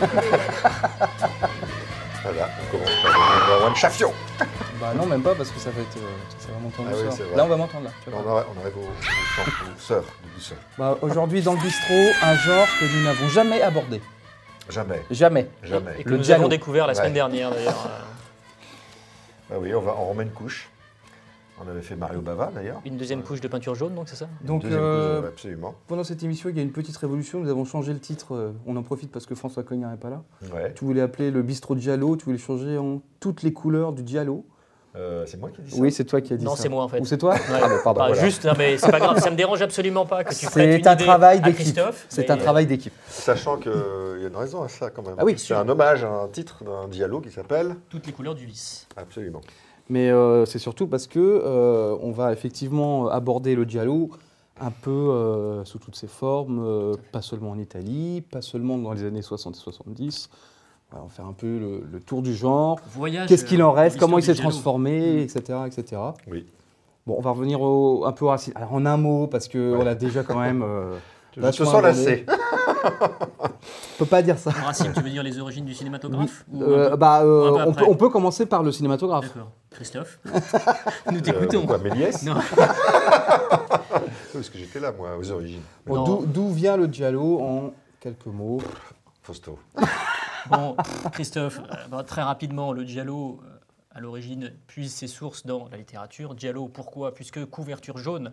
Voilà, on commence par le numéro one Chafion. Bah non, même pas parce que ça va être. euh, ça va m'entendre Ah oui, douceur. c'est vrai. Là, on va m'entendre là. tu vas On voir. arrive, on arrive au, au chant, au sœur, de douceur. Bah, Aujourd'hui, dans le bistrot, un genre que nous n'avons jamais abordé. Jamais, Jamais. jamais. Et que Le nous avons découvert la semaine Ouais. dernière d'ailleurs. euh, Ah oui, on, va, on remet une couche. On avait fait Mario Bava d'ailleurs. Une deuxième couche de peinture jaune, donc c'est ça? Donc, Deuxième euh, couche, absolument. pendant cette émission, il y a une petite révolution. Nous avons changé le titre. euh, On en profite parce que François Cognard n'est pas là. Ouais. Tu voulais appeler le bistrot Giallo. Tu voulais changer en toutes les couleurs du Giallo. Euh, c'est moi qui ai dit ça Oui, c'est toi qui as dit Non, ça. c'est moi, en fait. Ou c'est toi Ouais. Ah, bah, pardon. Voilà. Juste, non, mais c'est pas grave, ça me dérange absolument pas que tu prêtes C'est une un idée travail à d'équipe. Christophe. C'est mais, un travail d'équipe. Sachant qu'il y a une raison à ça quand même. Ah oui, c'est sûr. un hommage à un titre d'un dialogue qui s'appelle. Toutes les couleurs du vice. Absolument. Mais euh, c'est surtout parce que euh, on va effectivement aborder le giallo un peu euh, sous toutes ses formes, euh, pas seulement en Italie, pas seulement dans les années 60 et 70. Voilà, on va faire un peu le, le tour du genre. Voyage. Qu'est-ce qu'il en reste? Comment il s'est transformé, etc., etc. Oui. Bon, on va revenir au- un peu aux racines. Alors en un mot, parce que Ouais. on a déjà quand même. euh, Je te sens lassé. On peut pas dire ça. Racine, tu veux dire les origines du cinématographe Euh, peu- bah, euh, on, peut, on peut commencer par le cinématographe. D'accord. Christophe Nous Euh, t'écoutons. Pourquoi Méliès Non. Parce que j'étais là, moi, aux origines. Bon. D'où vient le giallo en quelques mots? Fausto. Bon, Christophe, euh, bah, très rapidement, le giallo, euh, à l'origine, puise ses sources dans la littérature. Giallo, pourquoi? Puisque couverture jaune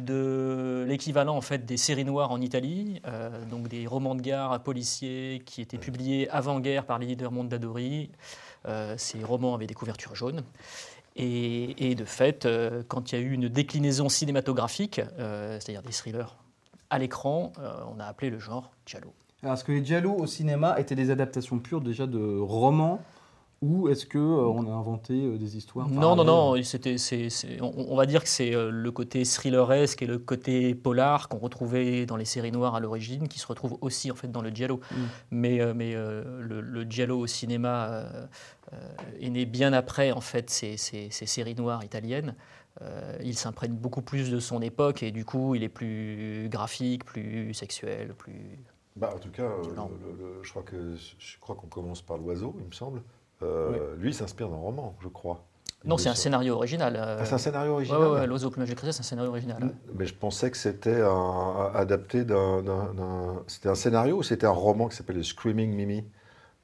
de l'équivalent en fait des séries noires en Italie, euh, donc des romans de gare policiers qui étaient publiés avant-guerre par les leaders Mondadori. Euh, ces romans avaient des couvertures jaunes. Et, et de fait, euh, quand il y a eu une déclinaison cinématographique, c'est-à-dire des thrillers à l'écran, on a appelé le genre giallo. Alors, est-ce que les giallo au cinéma étaient des adaptations pures déjà de romans ou est-ce que euh, on a inventé euh, des histoires Non, non, non, c'était, c'est, c'est- on, on va dire que c'est euh, le côté thrilleresque et le côté polar qu'on retrouvait dans les séries noires à l'origine, qui se retrouve aussi en fait dans le giallo. Mm. Mais, euh, mais euh, le, le giallo au cinéma euh, euh, est né bien après en fait ces, ces- ces séries noires italiennes. Euh, il s'imprègne beaucoup plus de son époque et du coup il est plus graphique, plus sexuel, plus. Bah, en tout cas, euh, Non. le- le- je crois que je crois qu'on commence par l'oiseau, il me semble. Euh, Lui, il s'inspire d'un roman, je crois. Non, c'est un scénario original. Ah, c'est un scénario ouais, original. ouais, ouais, L'oiseau au plumage de cristal, c'est un scénario original. Mais je pensais que c'était un- adapté d'un. C'était un scénario ou c'était un roman qui s'appelle The Screaming Mimi,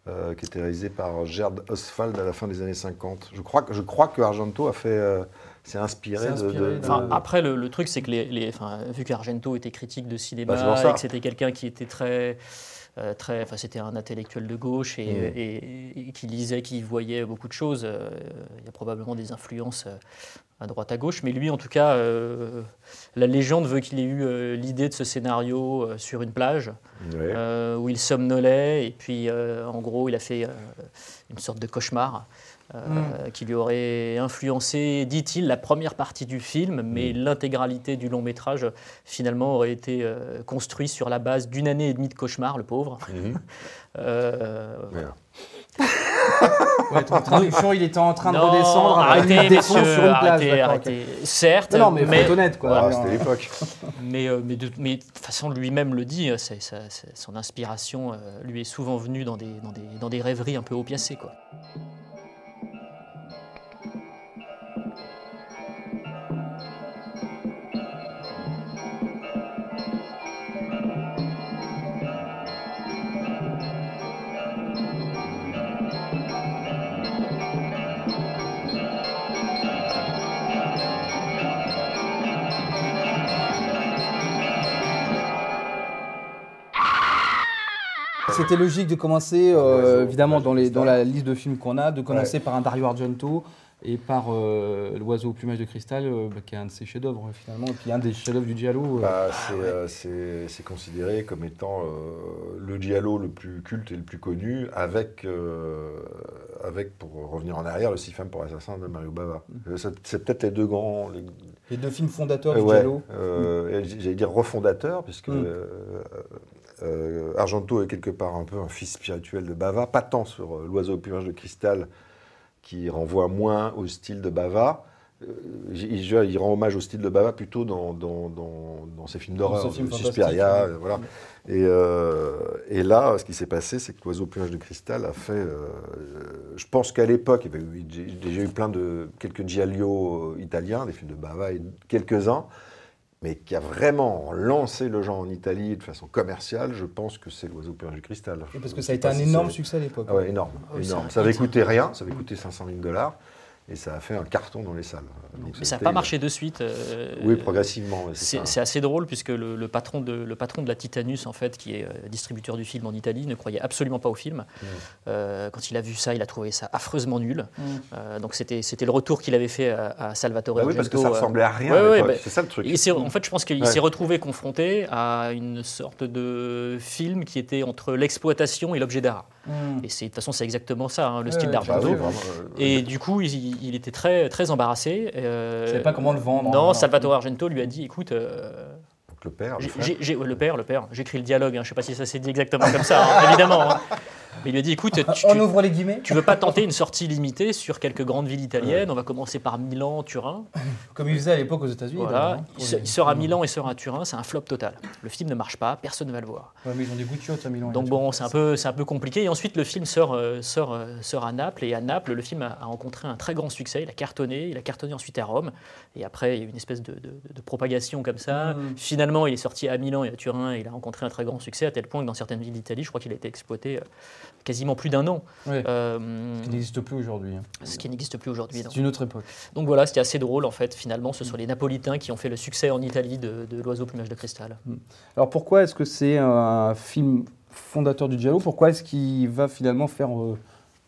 euh, qui était réalisé par Gerd Oswald à la fin des années 50. Je crois que, je crois que Argento a fait. euh, s'est inspiré, de- inspiré de. de- Enfin, de- après, le, le truc, c'est que les, les- enfin, vu qu'Argento était critique de cinéma Bah, et que c'était quelqu'un qui était très. Euh, très, enfin, c'était un intellectuel de gauche et, et- et qui lisait, qui voyait beaucoup de choses. euh, il y a probablement des influences euh, à droite à gauche, mais lui, en tout cas, la légende veut qu'il ait eu l'idée de ce scénario sur une plage Ouais. où il somnolait et puis, en gros, il a fait une sorte de cauchemar. Euh, qui lui aurait influencé, dit-il, la première partie du film, mais l'intégralité du long métrage, finalement, aurait été euh, construit sur la base d'une année et demie de cauchemar, le pauvre. Mhm. Euh, Voilà. Ouais, ton il était en train de non, redescendre. arrêtez, messieurs, sur une arrêtez, arrêtez. Certes. Non, mais, mais, faut être honnête, quoi. Ah, c'était l'époque. mais, euh, mais de, mais de toute façon, lui-même le dit, c'est- son inspiration euh, lui est souvent venue dans des, dans des, dans des rêveries un peu haut piacées. Quoi. C'était logique de commencer, euh, évidemment, dans, les, la liste de films qu'on a, de commencer par un Dario Argento et par euh, L'oiseau au plumage de cristal, euh, bah, qui est un de ses chefs-d'œuvre finalement, et puis un des chefs-d'œuvre du Giallo. Bah, c'est, euh, c'est- considéré comme étant le giallo le plus culte et le plus connu, avec, avec pour revenir en arrière, le six femmes pour assassin de Mario Bava. Euh, c'est, c'est peut-être les deux grands. les- Les deux films fondateurs Euh, du Giallo. euh, J'allais dire refondateur, puisque Mm. euh, euh, Argento est quelque part un peu un fils spirituel de Bava, pas tant sur euh, l'oiseau au plumage de cristal, qui renvoie moins au style de Bava, il, il- rend hommage au style de Bava plutôt dans, dans, dans- dans ses films d'horreur, fantastiques, Suspiria, ouais. euh, voilà. Et, euh, et là, ce qui s'est passé, c'est que l'oiseau au plumage de cristal a fait. euh, je pense qu'à l'époque, il y avait eu- j'ai déjà eu plein de quelques giallo euh, italiens, des films de Bava et quelques-uns, mais qui a vraiment lancé le genre en Italie de façon commerciale. Je pense que c'est l'oiseau au plumage de cristal. Oui, parce que ça a été un énorme succès à l'époque. ah ouais, énorme, Oui, c'est énorme. Ça avait coûté rien, ça avait coûté 500 000 dollars, et ça a fait un carton dans les salles. Donc Mais ça n'a pas marché de suite. euh, Oui, progressivement. C'est assez drôle puisque le, le patron de, le patron de la Titanus, en fait, qui est euh, distributeur du film en Italie, ne croyait absolument pas au film. Mm. Euh, quand il a vu ça, il a trouvé ça affreusement nul. Mm. Euh, donc c'était le retour qu'il avait fait à, à Salvatore Bah oui, parce que ça ressemblait à rien. ouais, ouais, bah, c'est ça le truc. en fait, je pense qu'il Ouais. s'est retrouvé confronté à une sorte de film qui était entre l'exploitation et l'objet d'art. Mm. Et de toute façon, c'est exactement ça, hein, le style ouais, Bah d'Argento. oui, euh, Et du coup, il, il était très, très embarrassé. Euh, Il savait pas comment le vendre. Non, hein. Salvatore Argento lui a dit écoute, euh, le père, le ouais, père, le père, j'écris le dialogue, hein, je sais pas si ça s'est dit exactement comme ça, hein, évidemment. hein. Mais il lui a dit écoute, tu, On ouvre les guillemets, tu veux pas tenter une sortie limitée sur quelques grandes villes italiennes On va commencer par Milan, Turin. comme il faisait à l'époque aux États-Unis. Voilà. Il, se- sort à Milan et sort à Turin, c'est un flop total. Le film ne marche pas, personne ne va le voir. Ouais, mais ils ont des chiottes à Milan. Donc bon, c'est un peu, c'est un peu compliqué. Et ensuite, le film sort, euh, sort, euh, sort à Naples. Et à Naples, le film a, a rencontré un très grand succès. Il a cartonné. Il a cartonné ensuite à Rome. Et après, il y a eu une espèce de, de- de propagation comme ça. Mm. Finalement, il est sorti à Milan et à Turin. Et il a rencontré un très grand succès à tel point que dans certaines villes d'Italie, je crois qu'il a été exploité euh, quasiment plus d'un an. Euh, Qui n'existe plus aujourd'hui. hein. ce qui n'existe plus aujourd'hui. C'est une autre époque. Donc voilà, c'était assez drôle en fait. Finalement, ce sont les Napolitains qui ont fait le succès en Italie de, de l'oiseau plumage de cristal. Alors pourquoi est-ce que c'est un film fondateur du giallo? Pourquoi est-ce qu'il va finalement faire euh,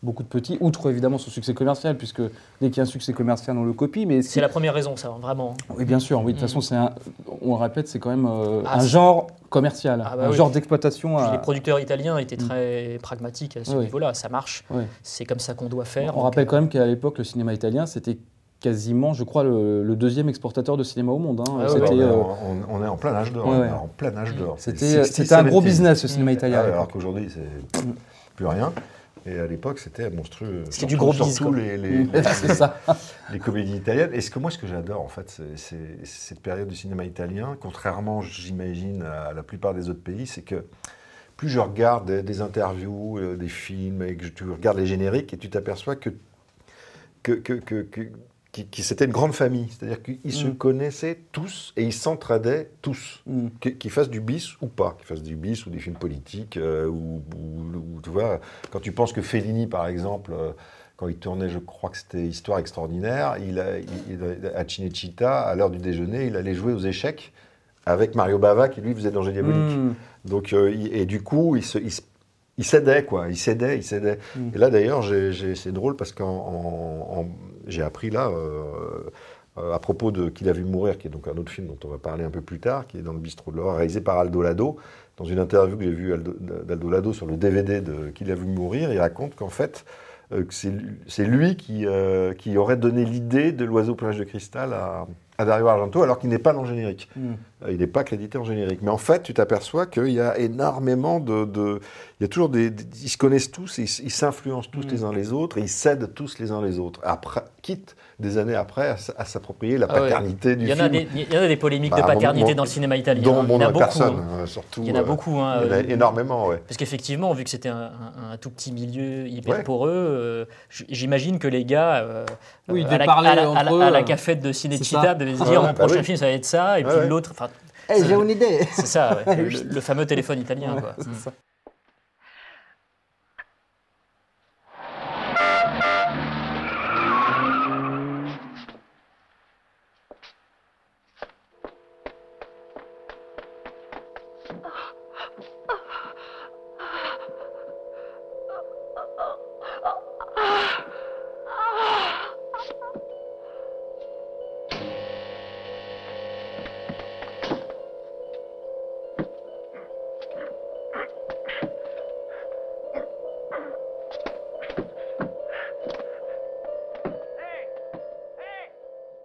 beaucoup de petits Outre évidemment son succès commercial, puisque dès qu'il y a un succès commercial, on le copie. Mais C'est la première raison, ça, vraiment. Oui, bien sûr. Oui, de toute Mm. façon, c'est un, on le répète, c'est quand même euh, Ah, un genre commercial, Ah bah un oui. genre d'exploitation. À- les producteurs italiens étaient très pragmatiques à ce Oui. niveau-là. Ça marche. C'est comme ça qu'on doit faire. On Donc, rappelle quand même qu'à l'époque, le cinéma italien, c'était quasiment, je crois, le, le deuxième exportateur de cinéma au monde. hein. Ah ouais, on, euh, en, on est en plein âge d'or. Ouais, on ouais. est En plein âge d'or. c'était- un gros 60s. business, le cinéma Mm. italien. Ah ouais, alors qu'aujourd'hui, c'est plus rien. Et à l'époque, c'était monstrueux. C'était du gros bise, Surtout les, les, c'est comédies italiennes. Et ce que moi, ce que j'adore, en fait, c'est- c'est c'est cette période du cinéma italien, contrairement, j'imagine, à la plupart des autres pays, c'est que plus je regarde des, des interviews, euh, des films, et que je- tu regardes les génériques, et tu t'aperçois que, que- que- qui- qui- c'était une grande famille. C'est-à-dire qu'ils se Mm. connaissaient tous et ils s'entraidaient tous. Mm. Qu'- Qu'ils fassent du bis ou pas, qu'ils fassent du bis ou des films politiques, euh, ou, ou- ou, tu vois, quand tu penses que Fellini, par exemple, euh, quand il tournait, je crois que c'était Histoire extraordinaire, il a, il- il- à Cinecittà, à l'heure du déjeuner, il allait jouer aux échecs avec Mario Bava, qui lui faisait Danger Diabolique. Mm. Donc, euh, il- et du coup, il, se, il, se- il cédait, quoi. Il cédait. Mm. Et là, d'ailleurs, c'est drôle parce que j'ai appris là, euh, euh, à propos de Qu'il a vu mourir, qui est donc un autre film dont on va parler un peu plus tard, qui est dans le bistrot de l'or, réalisé par Aldo Lado. Dans une interview que j'ai vue Aldo- d'Aldo Lado sur le DVD de Qu'il a vu mourir, il raconte qu'en fait, euh, c'est lui- qui, aurait donné l'idée de l'oiseau plage de cristal à, Dario Argento, alors qu'il n'est pas dans le générique. Mm. Euh, Il n'est pas crédité en générique. Mais en fait, tu t'aperçois qu'il y a énormément de, de- Il y a toujours des... des- Ils se connaissent tous, et ils s'influencent tous Mm. les uns les autres, et ils cèdent tous les uns les autres. Après, quitte des années après à, s'approprier la Ah ouais. paternité du Il y, en film. a des, il y en a des polémiques Bah, de paternité mon- dans le cinéma italien. dont hein. il y en a beaucoup. personne, hein. euh, surtout. Il y en a euh, beaucoup. hein, il y en a euh, énormément, ouais. Parce qu'effectivement, vu que c'était un, un- un tout petit milieu hyper Ouais. poreux, euh, j'imagine que les gars, euh, Oui, ils à, la, à la- à la- à cafette de Cinecittà, devaient se Ah dire mon bah prochain oui. film, ça va être ça, et puis ouais. l'autre. Enfin, Eh, j'ai une idée C'est ça, ouais, le, le fameux téléphone italien. Ouais, quoi.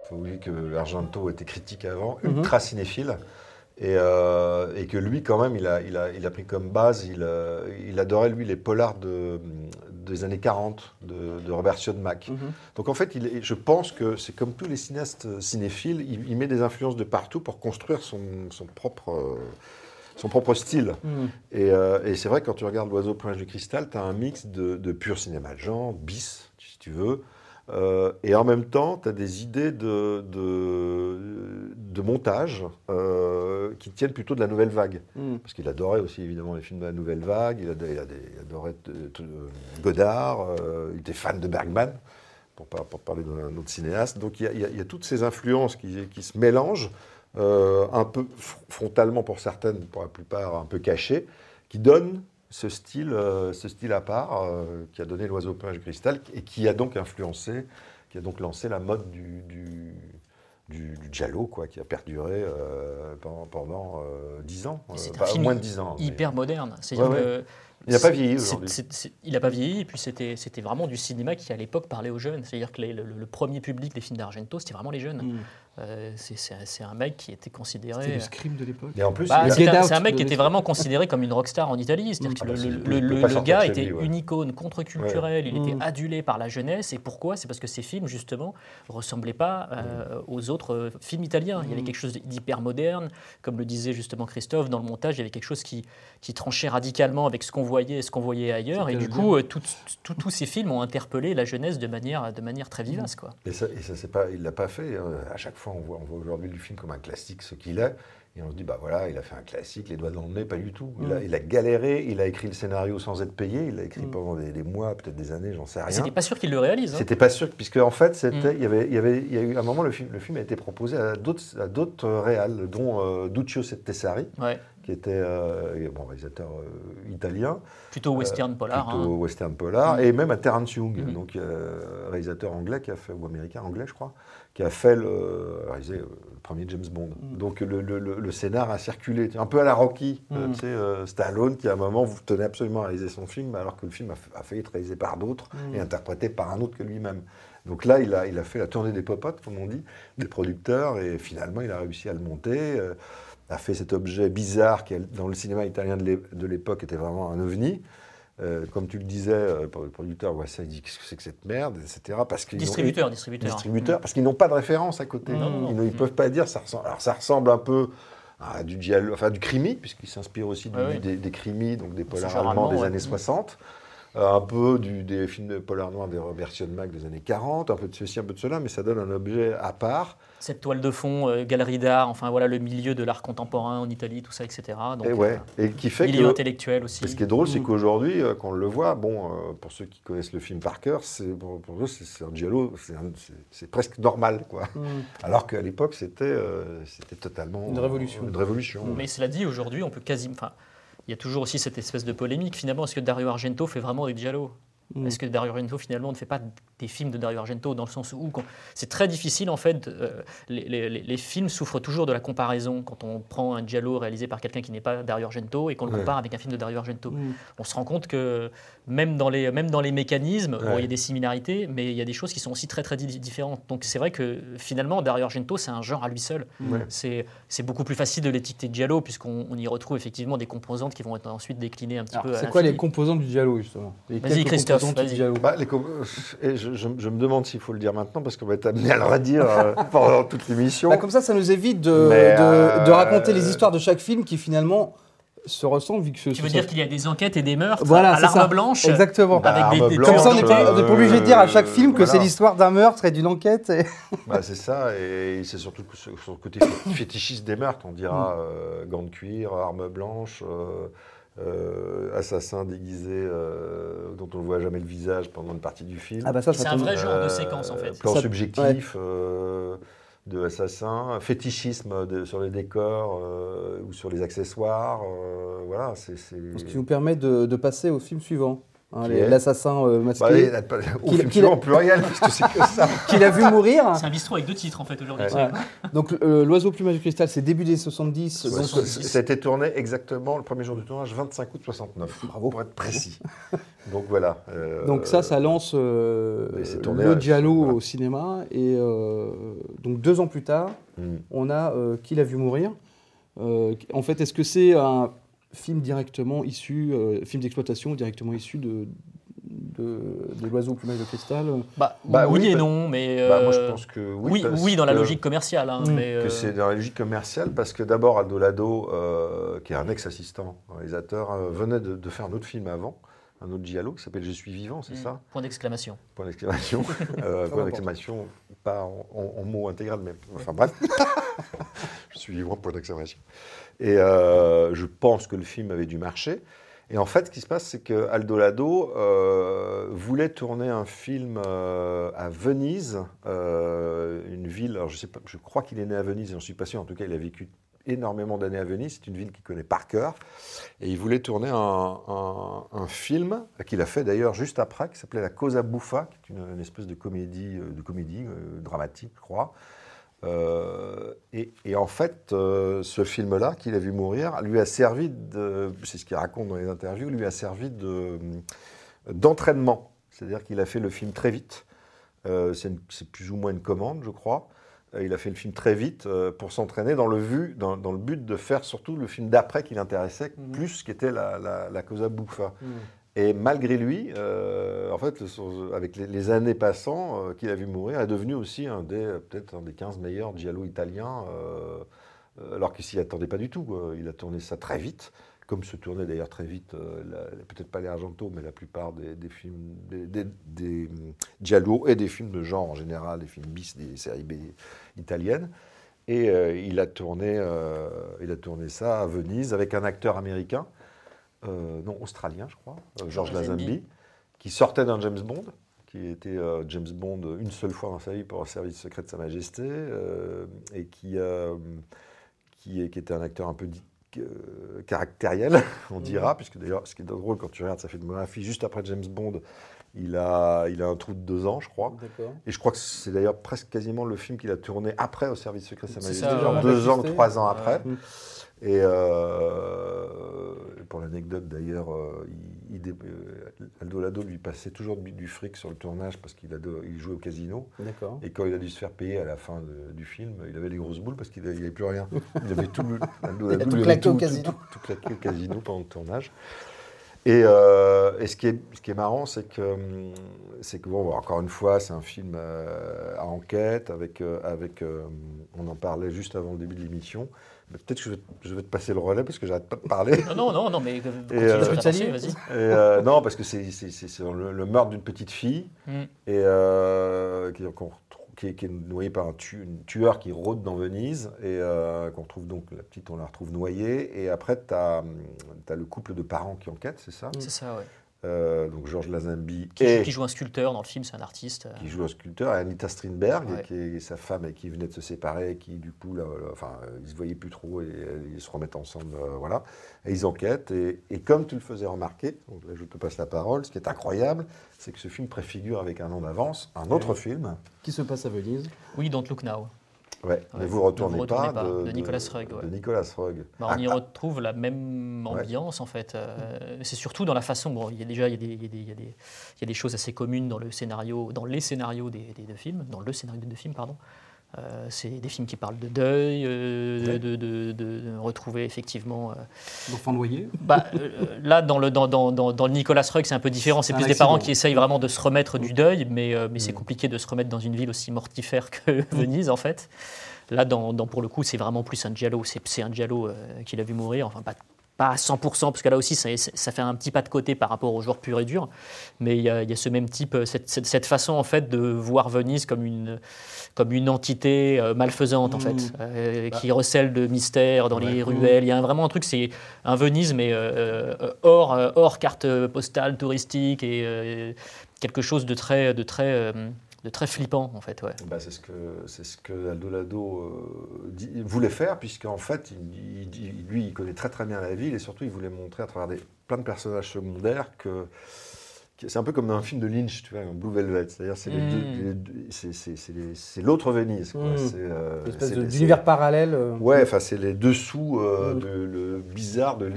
Faut oublier que Argento était critique avant, Mhm. ultra cinéphile. Et, euh, et que lui, quand même, il a, il a, il a pris comme base, il, euh, il adorait, lui, les polars de, des années 40 de, de Robert Siodmak. Mhm. Donc en fait, il je pense que c'est comme tous les cinéastes cinéphiles, il, met des influences de partout pour construire son, son propre, euh, son propre style. Mhm. Et, euh, et c'est vrai quand tu regardes L'Oiseau plonge du cristal, tu as un mix de, de pur cinéma de genre, bis, si tu veux. Euh, et en même temps, tu as des idées de, de, de montage euh, qui tiennent plutôt de la nouvelle vague. Mhm. Parce qu'il adorait aussi évidemment les films de la nouvelle vague, il, ado- il ado- il adorait euh, Godard, il était fan de Bergman, pour, pour parler d'un autre cinéaste. Donc il y a, y y toutes ces influences qui, qui se mélangent, un peu fr- frontalement pour certaines, pour la plupart un peu cachées, qui donnent ce style, euh, ce style à part, euh, qui a donné l'oiseau plage cristal, et qui a donc influencé, qui a donc lancé la mode du, du, du, du giallo, quoi, qui a perduré euh, pendant, pendant euh, 10 ans, euh, pas- film moins de 10 ans. mais- hyper moderne. C'est-à-dire Ouais, Il n'a pas vieilli aujourd'hui. Il n'a pas vieilli, et puis c'était c'était vraiment du cinéma qui, à l'époque, parlait aux jeunes. C'est-à-dire que les- le, le premier public des films d'Argento, c'était vraiment les jeunes. Mhm. Euh, c'est- un- mec qui était considéré. C'était le scream de l'époque. Et en plus, Bah, c'est un, mec qui était vraiment considéré comme une rockstar en Italie. C'est-à-dire Ah que bah, le, c'est- le- le- gars était lui, ouais. une icône contre-culturelle, il était Mm. adulé par la jeunesse. Et pourquoi? C'est parce que ses films, justement, ressemblaient pas euh, aux autres euh, films italiens. Il y avait Mm. quelque chose d'hyper moderne. Comme le disait justement Christophe, dans le montage, il y avait quelque chose qui, qui tranchait radicalement avec ce qu'on voyait et ce qu'on voyait ailleurs. Et du coup, euh, tout- tout- tous ces films ont interpellé la jeunesse de manière, de manière très vivace. Quoi. Et ça, et ça c'est pas, il l'a pas fait. hein. À chaque fois, on voit, on voit aujourd'hui le film comme un classique, ce qu'il est. Et on se dit, bah voilà, il a fait un classique, les doigts dans le nez, pas du tout. Il, a, Mm. il a galéré, il a écrit le scénario sans être payé, il l'a écrit Mm. pendant des, des mois, peut-être des années, j'en sais rien. C'était pas sûr qu'il le réalise. hein. C'était pas sûr, puisque en fait, c'était, Mm. il, y avait, il, y avait, il y a eu un moment, le film, le film a été proposé à d'autres, à d'autres réals, dont euh, Duccio Ouais. qui était euh, bon, réalisateur euh, italien, Plutôt western polar. plutôt hein. western polar, et même à Terence Young, donc réalisateur anglais qui a fait, ou américain, anglais je crois, qui a fait le, réalisé, euh, le premier James Bond. Mm. Donc le, le, le- scénar a circulé, un peu à la Rocky, euh, Mm. tu sais, euh, Stallone qui à un moment vous tenait absolument à réaliser son film, alors que le film a, a failli être réalisé par d'autres Mm. et interprété par un autre que lui-même. Donc là, il a, il a fait la tournée des popotes, comme on dit, des producteurs, et finalement, il a réussi à le monter. euh, a fait cet objet bizarre qui, dans le cinéma italien de l'époque, était vraiment un ovni. Euh, comme tu le disais, euh, le producteur voit ça, il dit qu'est-ce que c'est que cette merde, etc. Parce qu'ils n'ont- Distributeur, distributeur. distributeurs, parce qu'ils n'ont pas de référence à côté. Non. Ils ne Mm. peuvent pas dire ça ressemble. Alors ça ressemble un peu à du giallo, enfin du crimi, puisqu'il s'inspire aussi du- Ouais, ouais. des, des crimis, donc des polars allemands allemand, des ouais. années Mm. 60. Euh, un peu du- des films de polar noirs des Robert Siodmak des années 40, un peu de ceci, un peu de cela, mais ça donne un objet à part. Cette toile de fond, euh, galerie d'art, enfin voilà le milieu de l'art contemporain en Italie, tout ça, etc. Donc, et, ouais, et qui euh, fait milieu que intellectuel aussi. Et ce qui est drôle, c'est Mm. qu'aujourd'hui, euh, quand on le voit, bon, euh, pour ceux qui connaissent le film par cœur, c'est, pour, pour eux, c'est, un giallo, c'est, presque normal, quoi. Mhm. Alors qu'à l'époque, c'était, euh, c'était totalement Une révolution. Une révolution. Mais cela dit, aujourd'hui, on peut quasiment. Enfin, il y a toujours aussi cette espèce de polémique. Finalement, est-ce que Dario Argento fait vraiment du giallo? Mm. Est-ce que Dario Argento finalement ne fait pas des films de Dario Argento dans le sens où c'est très difficile en fait. euh, les, les- les- les films souffrent toujours de la comparaison quand on prend un giallo réalisé par quelqu'un qui n'est pas Dario Argento et qu'on le Ouais. compare avec un film de Dario Argento. Mhm. On se rend compte que même dans les, même dans les mécanismes, bon, il y a des similarités, mais il y a des choses qui sont aussi très très di- différentes. Donc c'est vrai que finalement Dario Argento c'est un genre à lui seul. Ouais. C'est c'est beaucoup plus facile de l'étiqueter giallo puisqu'on on y retrouve effectivement des composantes qui vont être ensuite déclinées un petit Alors, peu. c'est quoi les composantes du giallo, justement? Les Vas-y, quelques Christophe, composantes du. Bah, les com- et je, je- je me demande s'il faut le dire maintenant, parce qu'on va être amené à le redire euh, pendant toute l'émission. Bah, comme ça, ça nous évite de, euh, de raconter les histoires de chaque film qui finalement se ressemblent vu que ce Tu veux dire qu'il y a des enquêtes et des meurtres Voilà, à l'arme blanche Exactement. Bah, avec des- Arme des blanche, Comme ça, on n'est pas, obligé de dire à chaque film que voilà. c'est l'histoire d'un meurtre et d'une enquête. et- Bah, c'est ça, et c'est surtout sur, le côté fé- fétichiste des meurtres. On dira euh, gants de cuir, arme blanche, euh, euh, assassin déguisé euh, dont on ne voit jamais le visage pendant une partie du film. Ah bah ça, C'est un vrai genre de Euh, séquence en fait. Plan Ça- subjectif euh, de assassin, fétichisme de- sur les décors euh, ou sur les accessoires. euh, voilà, c'est. c'est- Ce qui nous permet de, de passer au film suivant. Hein, L'assassin euh, Bah, masqué, film suivant, en pluriel, puisque c'est que ça. qu'il a vu mourir. C'est un bistrot avec deux titres en fait aujourd'hui. Ouais. Ouais. Donc euh, L'Oiseau plumage de cristal, c'est début des 70. Ouais, ça- a été tourné exactement le premier jour du tournage, 25 août 69. Bravo pour être précis. Donc voilà. euh, donc ça, ça lance euh, tourné le voilà. au cinéma. Et euh, donc deux ans plus tard, hmm. on a euh, Qui l'a vu mourir. Euh, en fait, est-ce que c'est un film directement issu, euh, film d'exploitation directement issu de, de, de l'oiseau au plumage de cristal Bah, Bah oui, oui, et bah- non, mais. Bah, moi, je euh, pense que oui. oui, dans la que- logique commerciale. hein, Mm. mais, que euh, c'est dans la logique commerciale parce que d'abord Aldo Lado, euh, qui est un ex-assistant réalisateur, euh, venait de, de faire un autre film avant, un autre giallo qui s'appelle Je suis vivant, c'est mm, ça Point d'exclamation. Point d'exclamation. Euh, point d'exclamation, pas en, en- en mots intégral, mais enfin bref. Je suis vivant, point d'exclamation. Et euh, je pense que le film avait dû marcher. Et en fait, ce qui se passe, c'est que Aldo Lado euh, voulait tourner un film euh, à Venise, une ville. Alors je sais pas, je crois qu'il est né à Venise, j'en suis pas sûr. En tout cas, il a vécu énormément d'années à Venise. C'est une ville qu'il connaît par cœur. Et il voulait tourner un, film qu'il a fait d'ailleurs juste après, qui s'appelait La Cosa Buffa, qui est une, une espèce de comédie, de comédie dramatique, je crois. Euh, et, et en fait, euh, ce film-là, qu'il a vu mourir, lui a servi de, c'est ce qu'il raconte dans les interviews, lui a servi de, d'entraînement. C'est-à-dire qu'il a fait le film très vite. Euh, c'est, une- c'est plus ou moins une commande, je crois. Il a fait le film très vite pour s'entraîner dans le, vu, dans, dans le but de faire surtout le film d'après qui l'intéressait Mhm. plus, qui était la, la, la Cosa Buffa. Et malgré lui, euh, en fait, avec les, années passant, euh, qu'il a vu mourir, est devenu aussi un des euh, peut-être un des 15 meilleurs giallo italiens, alors qu'il s'y attendait pas du tout. Il a tourné ça très vite, comme se tournait d'ailleurs très vite, peut-être pas les Argento, mais la plupart des, des films, des, des, et des films de genre en général, des films bis, des séries B italiennes. Et il, a tourné, il a tourné ça à Venise avec un acteur américain, non australien je crois, euh, George Lazenby. Qui sortait d'un James Bond, qui était euh, James Bond une seule fois dans sa vie pour le service secret de Sa Majesté, euh, et qui, euh, qui, était un acteur un peu dit, euh, caractériel, on dira, puisque d'ailleurs, ce qui est drôle quand tu regardes sa filmographie, juste après James Bond, il a, il a un trou de deux ans, je crois. Et je crois que c'est d'ailleurs presque quasiment le film qu'il a tourné après au service secret de Sa Majesté, ça, genre deux ans ou trois ans après. Et euh, pour l'anecdote d'ailleurs, euh, il, il dé- euh, Aldo Lado lui passait toujours du, du fric sur le tournage parce qu'il il jouait au casino. D'accord. Et quand il a dû se faire payer à la fin de- du film, il avait les grosses boules parce qu'il n'avait plus rien. Il avait tout, Aldo Lado tout claqué au casino. Tout, tout claqué au casino pendant le tournage. Et, euh, et ce, qui est, ce qui est marrant, c'est que, hum, c'est que bon, encore une fois, c'est un film à enquête, avec, avec on en parlait juste avant le début de l'émission. Mais Peut-être que je vais, je vais te passer le relais parce que j'arrête pas de parler. Non, non, non, non, mais continue euh, de Tu veux t'avancer, t'allier vas-y. Et, euh, non, parce que c'est c'est- c'est- c'est le, le meurtre d'une petite fille Mm. et euh, qui, qu'on retrou- qui est, qui est noyée par un tu- une tueur qui rôde dans Venise et euh, qu'on retrouve donc, la petite, on la retrouve noyée. Et après, tu as, le couple de parents qui enquête, c'est ça? C'est ça, ouais. Euh, Donc Georges Lazenby Qui, et joue, qui joue un sculpteur dans le film, c'est un artiste. euh, qui joue un sculpteur, et Anita Strindberg, Ouais. qui est sa femme avec qui venait de se séparer, qui du coup, là, là, enfin, ils se voyaient plus trop et euh, ils se remettent ensemble, euh, voilà. Et ils enquêtent, et, et comme tu le faisais remarquer, donc là je te passe la parole, ce qui est incroyable, c'est que ce film préfigure avec un an d'avance un autre Ouais. film. Qui se passe à Venise Oui, Don't Look Now. Ouais, mais Ouais, vous ne retournez, vous retournez pas, pas, de, de Nicolas de ouais. Nicolas Roeg. Bah, on y retrouve la même ambiance en fait. Euh, c'est surtout dans la façon. Bon, il y a déjà il y a, des, il y a des- il y a des- il y a des choses assez communes dans le scénario, dans les scénarios des deux films, dans le scénario des deux films, pardon. Euh, c'est des films qui parlent de deuil, euh, Ouais. de, de- de- de retrouver effectivement. euh, L'enfant noyé bah, euh, là, dans le, dans, dans, dans, dans le Nicolas Roeg, c'est un peu différent. C'est plus des parents qui essayent vraiment de se remettre du deuil, mais, c'est Mm. compliqué de se remettre dans une ville aussi mortifère que Venise, en fait. Là, dans, pour le coup, c'est vraiment plus un giallo. C'est un giallo qu'il a vu mourir. Enfin, pas, pas à 100%, parce que là aussi, ça, ça fait un petit pas de côté par rapport au joueur pur et dur. Mais il y a, il y a ce même type, euh, cette, cette, cette façon, en fait, de voir Venise comme une, comme une entité euh, malfaisante, en fait, euh, qui recèle de mystères dans les ruelles. Il y a un- vraiment un truc, c'est un Venise, mais euh, hors, hors carte postale touristique et quelque chose de très, de très, de très flippant, en fait. Ouais. Bah, c'est ce que c'est ce que Aldo Lado euh, dit- voulait faire puisqu'en fait il, il dit- lui il connaît très très bien la ville et surtout il voulait montrer à travers des, plein de personnages secondaires que, que c'est un peu comme dans un film de Lynch tu vois un Blue Velvet c'est-à-dire c'est l'autre Venise quoi. Mm. c'est euh, Une espèce c'est d'univers parallèle. euh, Ouais, enfin, c'est les dessous euh, Mm. de, le bizarre de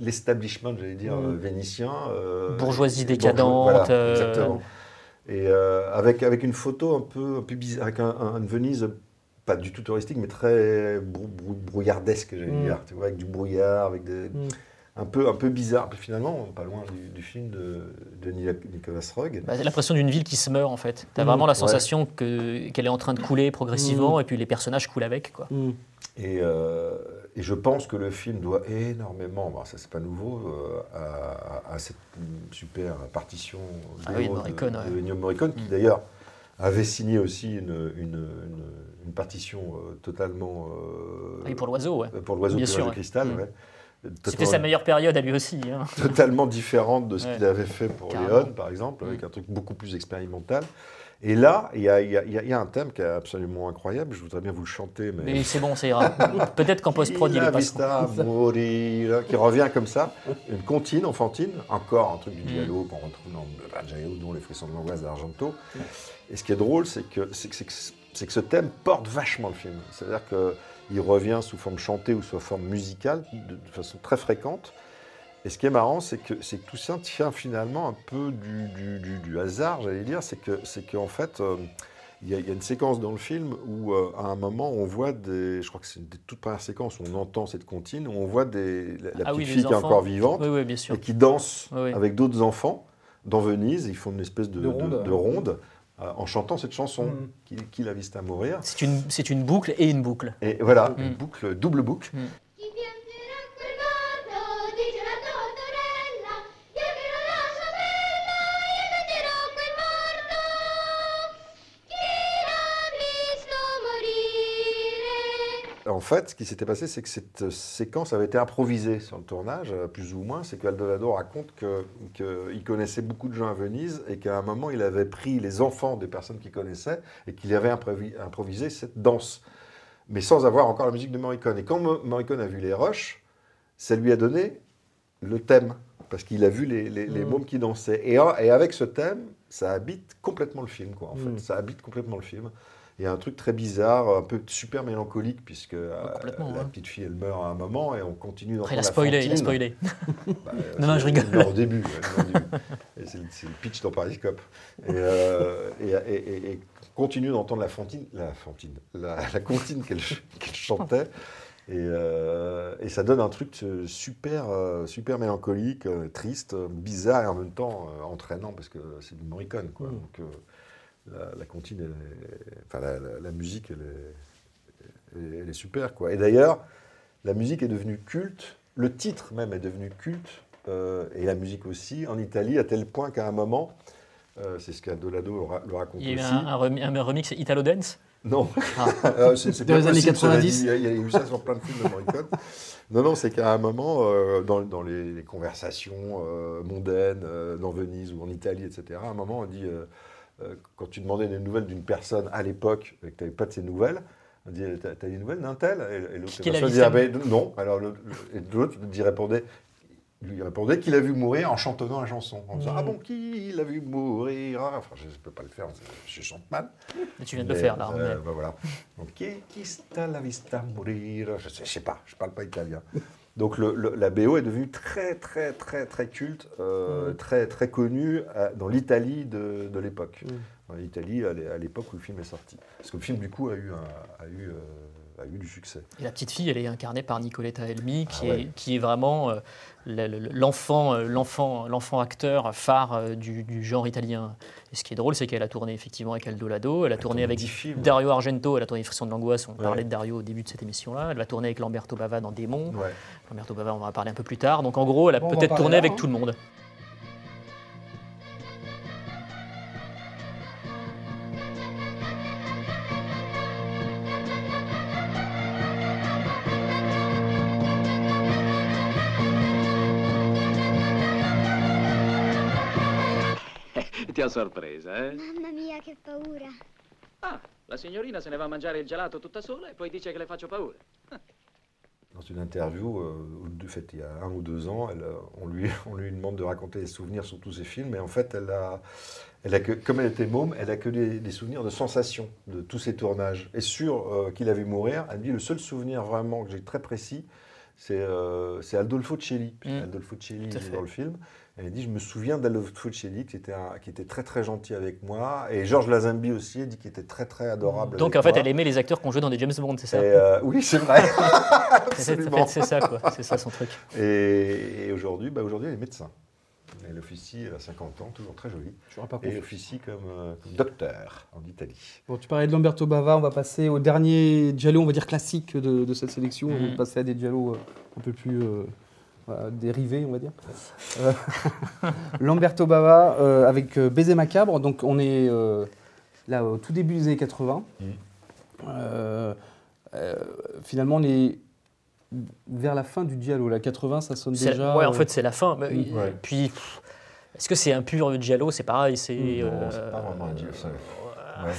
l'establishment, j'allais dire, Mm. vénitien. euh, Bourgeoisie décadente, voilà, euh, exactement. Et euh, avec, avec une photo un peu, un peu bizarre, avec un, un- une Venise pas du tout touristique, mais très brou- brou- brouillardesque, j'allais Mm. dire. Tu vois, avec du brouillard, avec des, Mm. un peu, un peu bizarre. Puis finalement, pas loin du, du film de, de Nicolas Roeg. Bah, l'impression d'une ville qui se meurt en fait. Tu as Mm. vraiment la Ouais. sensation que- qu'elle est en train de couler progressivement et puis les personnages coulent avec. Quoi. Et, euh, et je pense que le film doit énormément, ça c'est pas nouveau, euh, à, à cette super partition Ah oui, BO Morricone, de, ouais. de Ennio Morricone, qui Mm. d'ailleurs avait signé aussi une, une, une- une partition euh, totalement... euh, Ah oui, pour l'oiseau, ouais. pour l'oiseau de cristal, Mm. ouais. C'était sa meilleure période à lui aussi. hein. totalement différente de ce Ouais. qu'il avait fait pour. Léon, par exemple, avec Mm. un truc beaucoup plus expérimental. Et là, il y a, y y y un thème qui est absolument incroyable. Je voudrais bien vous le chanter, mais. Mais c'est bon, ça ira. Peut-être qu'en post-prod, il est vista morir, qui revient comme ça, une comptine enfantine, encore un truc du Mm. dialogue qu'on retrouve dans Giallo, dont les frissons de l'angoisse d'Argento. Et ce qui est drôle, c'est que, c'est, que- que- ce thème porte vachement le film. C'est-à-dire qu'il revient sous forme chantée ou sous forme musicale, de, de façon très fréquente. Et ce qui est marrant, c'est que, tout ça tient finalement un peu du, du- du- du hasard, j'allais dire. C'est, que, c'est qu'en fait, euh, il y, a, il y a une séquence dans le film où, euh, à un moment, on voit des. Je crois que c'est une des toutes premières séquences où on entend cette comptine, où on voit des, la, la Ah petite oui, fille qui est encore vivante Oui, oui, bien sûr. et qui danse avec d'autres enfants dans Venise. Ils font une espèce de, De ronde. de- de ronde, euh, en chantant cette chanson Mm. qui, qui la vista mourir. C'est une, boucle et une boucle. Et voilà, Mm. une boucle, double boucle. Chi En fait, ce qui s'était passé, c'est que cette euh, séquence avait été improvisée sur le tournage, euh, plus ou moins. C'est qu'Aldolado raconte qu'il connaissait beaucoup de gens à Venise et qu'à un moment, il avait pris les enfants des personnes qu'il connaissait et qu'il avait improvi- improvisé cette danse, mais sans avoir encore la musique de Morricone. Et quand Mo- Morricone a vu les rushs, ça lui a donné le thème, parce qu'il a vu les, les, les Mm. mômes qui dansaient. Et, avec ce thème, ça habite complètement le film, quoi, en Mm. fait. Ça habite complètement le film. Il y a un truc très bizarre, un peu super mélancolique, puisque euh, la petite fille, elle meurt à un moment et on continue Après, il a la spoilé, il a spoilé. Bah, euh, Non, non, je rigole. elle meurt au début. c'est, le- pitch dans Pariscope. Et, euh, et, et- et- et continue d'entendre la Fantine, la Fantine, la, la comptine qu'elle, ch- qu'elle chantait. Et, euh, et ça donne un truc super, super mélancolique, triste, bizarre et en même temps entraînant parce que c'est du Morricone. Quoi. Mm. Donc, euh, la, la comptine, elle est- enfin la, la- la musique, elle est, elle super. Quoi. Et d'ailleurs, la musique est devenue culte, le titre même est devenu culte, euh, et la musique aussi, en Italie, à tel point qu'à un moment, euh, c'est ce qu'Adolado le, ra- le raconte Il y a eu aussi. un, un remi- un remix Italo Dance? Non, Ah. Euh, c'est Dans les années possible, cela 90. dit. Il y, a, eu ça sur plein de films de Morricone. non, non, c'est qu'à un moment, euh, dans, dans les, les conversations mondaines, dans Venise ou en Italie, etc., à un moment, on dit, quand tu demandais des nouvelles d'une personne à l'époque et que tu n'avais pas de ses nouvelles, on dit, t'as t'as des nouvelles d'un tel Et, et l'autre personne dit, ah ben, non. Alors l'autre lui répondait, lui répondait qu'il a vu mourir en chantonnant la chanson. En disant, Mm. ah bon, qui l'a vu mourir Ah, Enfin, je ne peux pas le faire, je chante mal. Mais tu viens de le faire là. euh, bah voilà. Donc, qui, qui sta la vista mourir Je sais, je sais pas, je parle pas italien. Donc le- le- la BO est devenue très très très très culte, euh, Mm. très très connue euh, dans l'Italie de, de l'époque. Mm. Dans l'Italie à l'é- à l'époque où le film est sorti. Parce que le film du coup a eu, un- a eu, euh, a eu du succès. Et la petite fille, elle est incarnée par Nicoletta Elmi, qui, Ah ouais. est, qui est vraiment euh, l'enfant, euh, l'enfant, l'enfant acteur phare euh, du, du genre italien. Et ce qui est drôle, c'est qu'elle a tourné effectivement avec Aldo Lado, elle a tourné tourné avec films. Dario Argento, elle a tourné Frisson de l'angoisse, on Ouais. parlait de Dario au début de cette émission-là, elle va tourner avec Lamberto Bava dans Démon, Ouais. Lamberto Bava on va en parler un peu plus tard, donc en gros elle a Bon, peut-être tourné là, avec hein. tout le monde. Ti ha sorpresa, eh? Mamma mia, che paura. Ah, la signorina se ne va a mangiare il gelato tutta sola e poi dice che le faccio paura. Dans une interview euh, de fait il y a un ou deux ans, elle, euh, on, lui, on lui demande de raconter des souvenirs sur tous ses films, et en fait, elle a, elle a que, comme elle était môme, elle a que des, des souvenirs de sensations de tous ses tournages. Et sur euh, Qu'il a vu mourir, elle dit le seul souvenir vraiment que j'ai très précis, c'est euh, c'est Aldolfo Celli. puisque Mm. Aldolfo Celli est dans le film. Elle a dit Je me souviens d'Aldolfo Celli qui était, un- qui était très très gentil avec moi. Et Georges Lazenby aussi a dit qu'il était très très adorable. Donc avec en fait, moi. elle aimait les acteurs qu'on jouait dans des James Bond, c'est Et, ça euh, oui, c'est vrai. C'est- Absolument. Ça, quoi. C'est ça son truc. Et, et aujourd'hui, bah, aujourd'hui, elle est médecin. Elle officie, elle a 50 ans, toujours très jolie. Pas Et compris. officie comme, euh, comme docteur en Italie. Bon, tu parlais de Lamberto Bava, on va passer au dernier Giallo, on va dire classique de, de cette sélection. On Mhm. va passer à des Giallo euh, un peu plus euh, voilà, dérivés, on va dire. Euh, Lamberto Bava euh, avec euh, Baiser macabre, donc on est euh, là au tout début des années 80. Mhm. Euh, euh, finalement, on est vers la fin du Giallo. La 80, ça sonne déjà. ouais, en euh, fait, c'est la fin. Mais, Mm. Ouais. Puis, est-ce que c'est un pur giallo C'est pareil. C'est. Non, euh, c'est pas vraiment un euh, Ouais.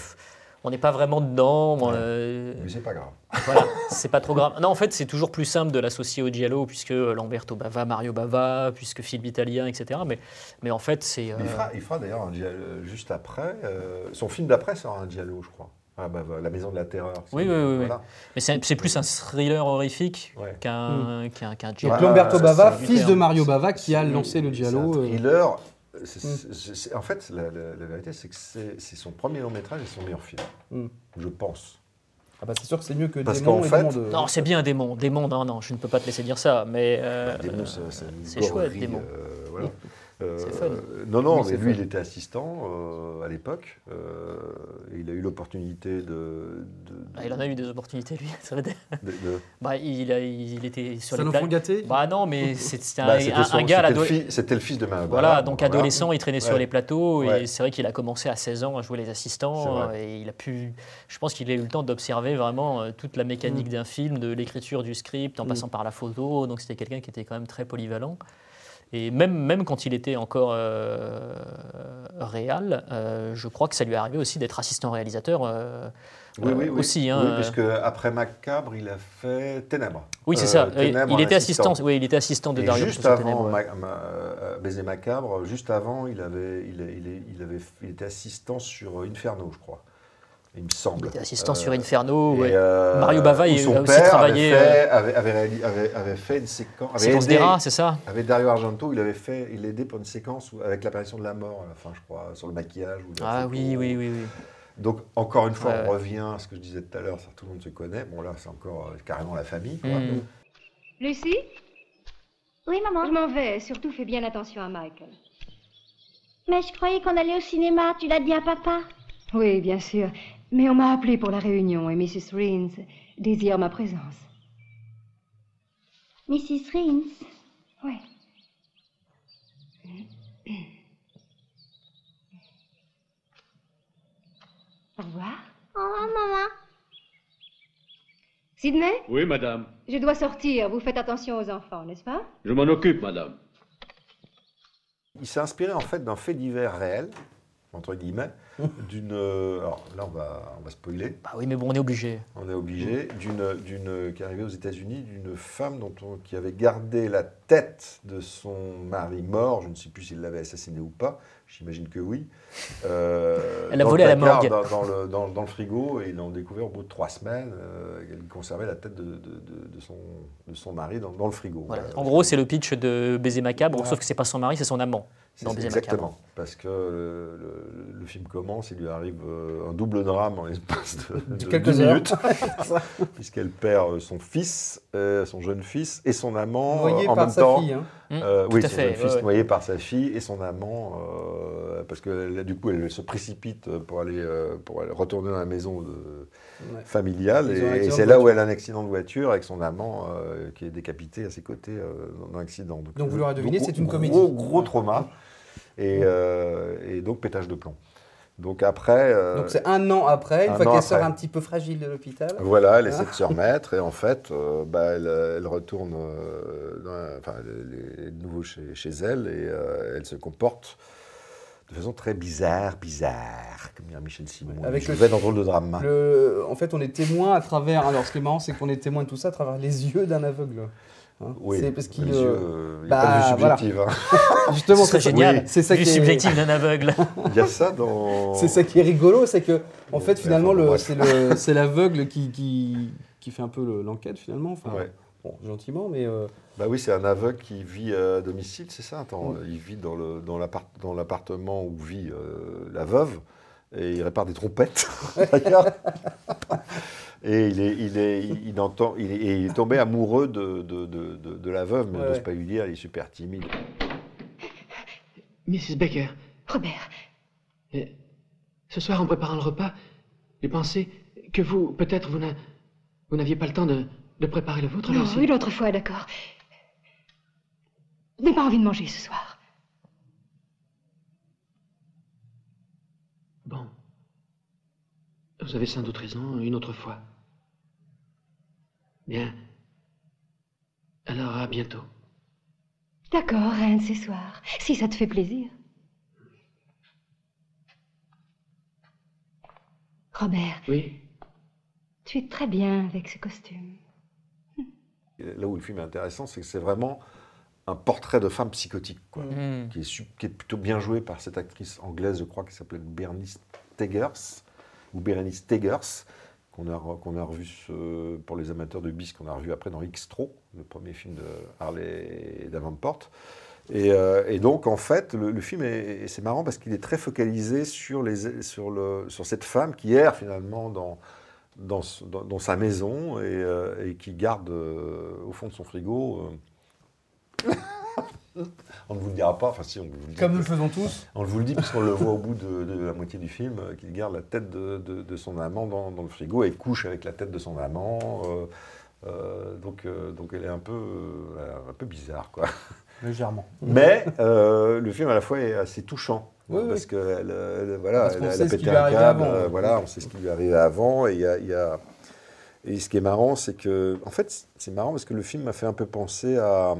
On n'est pas vraiment dedans. Ouais. euh, Mais c'est pas grave. voilà, c'est pas trop grave. Non, en fait, c'est toujours plus simple de l'associer au giallo, puisque Lamberto Bava, Mario Bava, puisque film italien, etc. Mais, mais en fait, c'est. Il euh, fera, il fera d'ailleurs un giallo juste après. euh, son film d'après sera un giallo, je crois. Ah, bah, La Maison de la Terreur. Oui, oui, oui, voilà. Mais c'est plus un thriller horrifique Ouais. qu'un qu'un qu'un donc giallo. Lamberto ça, Bava, fils de. Mario Bava, qui a lancé le c'est Giallo. un euh, thriller. Mm. en fait, la, la- la vérité, c'est que c'est son premier long métrage et son meilleur film. Mm. Je pense. Ah bah c'est sûr que c'est mieux que Parce Démon qu'en et fait- Démon de- Non, c'est bien Démon. Démon, non, non, je ne peux pas te laisser dire ça. Mais euh, Démon, c'est chouette, Démon. euh, voilà. Euh, C'est fun. Non, non, Oui, mais lui, fun. il était assistant euh, à l'époque. euh, il a eu l'opportunité de, de, ah, il en a eu des opportunités, lui. C'est vrai. de- de- Bah, il, a- il était sur Ça les font gâter Bah non, mais c'est- c'était un, Bah, c'était un- son- un gars, c'était le fils de Mario Voilà, donc voilà. adolescent, il traînait sur les plateaux Ouais. et c'est vrai qu'il a commencé à 16 ans à jouer les assistants et il a pu, je pense qu'il a eu le temps d'observer vraiment toute la mécanique Mm. d'un film, de l'écriture du script en passant par la photo, donc c'était quelqu'un qui était quand même très polyvalent. Et même, même quand il était encore euh, réal, euh, je crois que ça lui est arrivé aussi d'être assistant réalisateur euh, Oui, oui, oui. aussi. hein, Oui, euh. puisque après Macabre, il a fait Ténèbres. Oui, c'est Euh, ça. Ténèbres il était assistant. Oui, il était assistant de Et Dario juste avant Ténèbres, ouais. Ma- Ma- Baiser Macabre, juste avant, il, avait, il, il- il avait, il était assistant sur Inferno, je crois. Il me semble. Il était assistant Euh, sur Inferno. et, ouais. euh, Mario Bava, il son a aussi père travaillé, Avait fait, avait, avait avait- avait fait une séquence. avait Séquence aidé- des rats, c'est ça? Avec Dario Argento, il avait fait, il aidait pour une séquence où- avec l'apparition de la mort à la fin, je crois, sur le maquillage. ou Ah photo. oui, oui, oui, oui. Donc, encore une fois, Ouais, on revient à ce que je disais tout à l'heure, ça, tout le monde se connaît. Bon, là, c'est encore euh, carrément la famille. quoi. Mm. Lucie? Oui, maman. Je m'en vais. Surtout, fais bien attention à Michael. Mais je croyais qu'on allait au cinéma. Tu l'as dit à papa? Oui, bien sûr. Mais on m'a appelé pour la réunion et Mrs. Rins désire ma présence. Mrs. Rins? Oui. Au revoir. Au revoir, maman. Sydney, Oui, madame. je dois sortir. Vous faites attention aux enfants, n'est-ce pas? Je m'en occupe, madame. Il s'est inspiré en fait d'un fait divers réel, entre guillemets, d'une. euh, Alors là, on va, on va spoiler. Bah oui, mais bon, on est obligé. On est obligé d'une, d'une qui est arrivée aux États-Unis, d'une femme dont on- qui avait gardé la tête de son mari mort. Je ne sais plus s'il l'avait assassiné ou pas. J'imagine que oui. Euh, Elle a volé à la morgue. Dans, dans le, dans, dans le frigo et ils l'ont découvert au bout de trois semaines. euh, elle conservait la tête de, de- de- de son, de son mari dans, dans le frigo. Voilà. Voilà. En gros, c'est le pitch de Baiser Macabre, Voilà. sauf que c'est pas son mari, c'est son amant. C'est- dans Baiser exactement, Macabre. parce que le, le- le film commence, il lui arrive euh, un double drame en l'espace de, de quelques deux minutes, puisqu'elle perd son fils, euh, son jeune fils, et son amant euh, en par même sa temps. fille. hein. Mm, Euh, tout oui, son fait. fils ouais, ouais. noyé par sa fille et son amant, euh, parce que là, du coup, elle se précipite pour aller, euh, pour aller retourner dans la maison de- Ouais. familiale, et, c'est là où elle a un accident de voiture avec son amant euh, qui est décapité à ses côtés euh, dans un accident. Donc, vous l'aurez deviné, c'est une comédie. Gros, gros trauma, et, euh, et donc pétage de plomb. Donc après, euh, Donc c'est un an après, une un fois qu'elle sort un petit peu fragile de l'hôpital. voilà, elle essaie Ah. de se remettre, et en fait, euh, bah, elle, elle retourne euh, enfin, elle est de nouveau chez, chez elle, et euh, elle se comporte de façon très bizarre, bizarre, comme dirait Michel Simon. Avec je le- vais dans drôle de drame. Le- en fait, on est témoin à travers. Alors, ce qui est marrant, c'est qu'on est témoin de tout ça à travers les yeux d'un aveugle. Hein. Oui, c'est parce qu'il. euh, euh, il n'y a bah, pas de vue voilà. subjective. hein. Justement, c'est ça- génial. oui, C'est ça, Du qui est- subjectif d'un aveugle. Il y a ça dans... c'est ça qui est rigolo, c'est que en fait finalement c'est le- c'est l'aveugle qui, qui qui fait un peu le- l'enquête finalement. Enfin, Ouais. Bon, gentiment, mais euh, Bah oui, c'est un aveugle qui vit à domicile, c'est ça? Attends, Ouais. Il vit dans l'appartement où vit euh, la veuve et il répare des trompettes. D'accord Et il est, il est, il entend, il est, et il est tombé amoureux de, de, de, de- de la veuve, mais il Ouais, n'ose pas lui dire, il est super timide. Mrs. Baker, Robert, ce soir en préparant le repas, j'ai pensé que vous, peut-être, vous n'a- vous n'aviez pas le temps de, de préparer le vôtre. non, une autre fois, d'accord. Je n'ai pas envie de manger ce soir. Bon. Vous avez sans doute raison, une autre fois. Bien. Alors, à bientôt. D'accord, un de ces soirs, si ça te fait plaisir. Robert, Oui tu es très bien avec ce costume. Là où le film est intéressant, c'est que c'est vraiment un portrait de femme psychotique, quoi, Mm. qui, est, su- qui est plutôt bien joué par cette actrice anglaise, je crois, qui s'appelle Bernice Tegers, ou Berenice Tegers, qu'on a, revu pour les amateurs de bis, qu'on a revu après dans X-Tro, le premier film de Harley Davenport. Et, euh, et donc, en fait, le, film, est, c'est marrant parce qu'il est très focalisé sur, les, sur, le, sur cette femme qui erre finalement dans, dans, dans- sa maison et, euh, qui garde euh, au fond de son frigo. On ne vous le dira pas, enfin si, on vous le dit. comme nous le faisons tous. On vous le dit puisqu'on le voit au bout de, de la moitié du film, euh, qu'il garde la tête de, de- de son amant dans, dans le frigo et couche avec la tête de son amant. euh, euh, donc, euh, donc elle est un peu, euh, un peu bizarre, quoi. Légèrement. Mais euh, le film à la fois est assez touchant. Oui, parce oui. qu'elle elle, voilà, Parce elle, qu'on elle sait a ce qui pété un câble, avant. euh, voilà, on sait ce qui lui est arrivé avant. Et, il y a, il y a- et ce qui est marrant, c'est que, en fait, c'est marrant parce que le film m'a fait un peu penser à,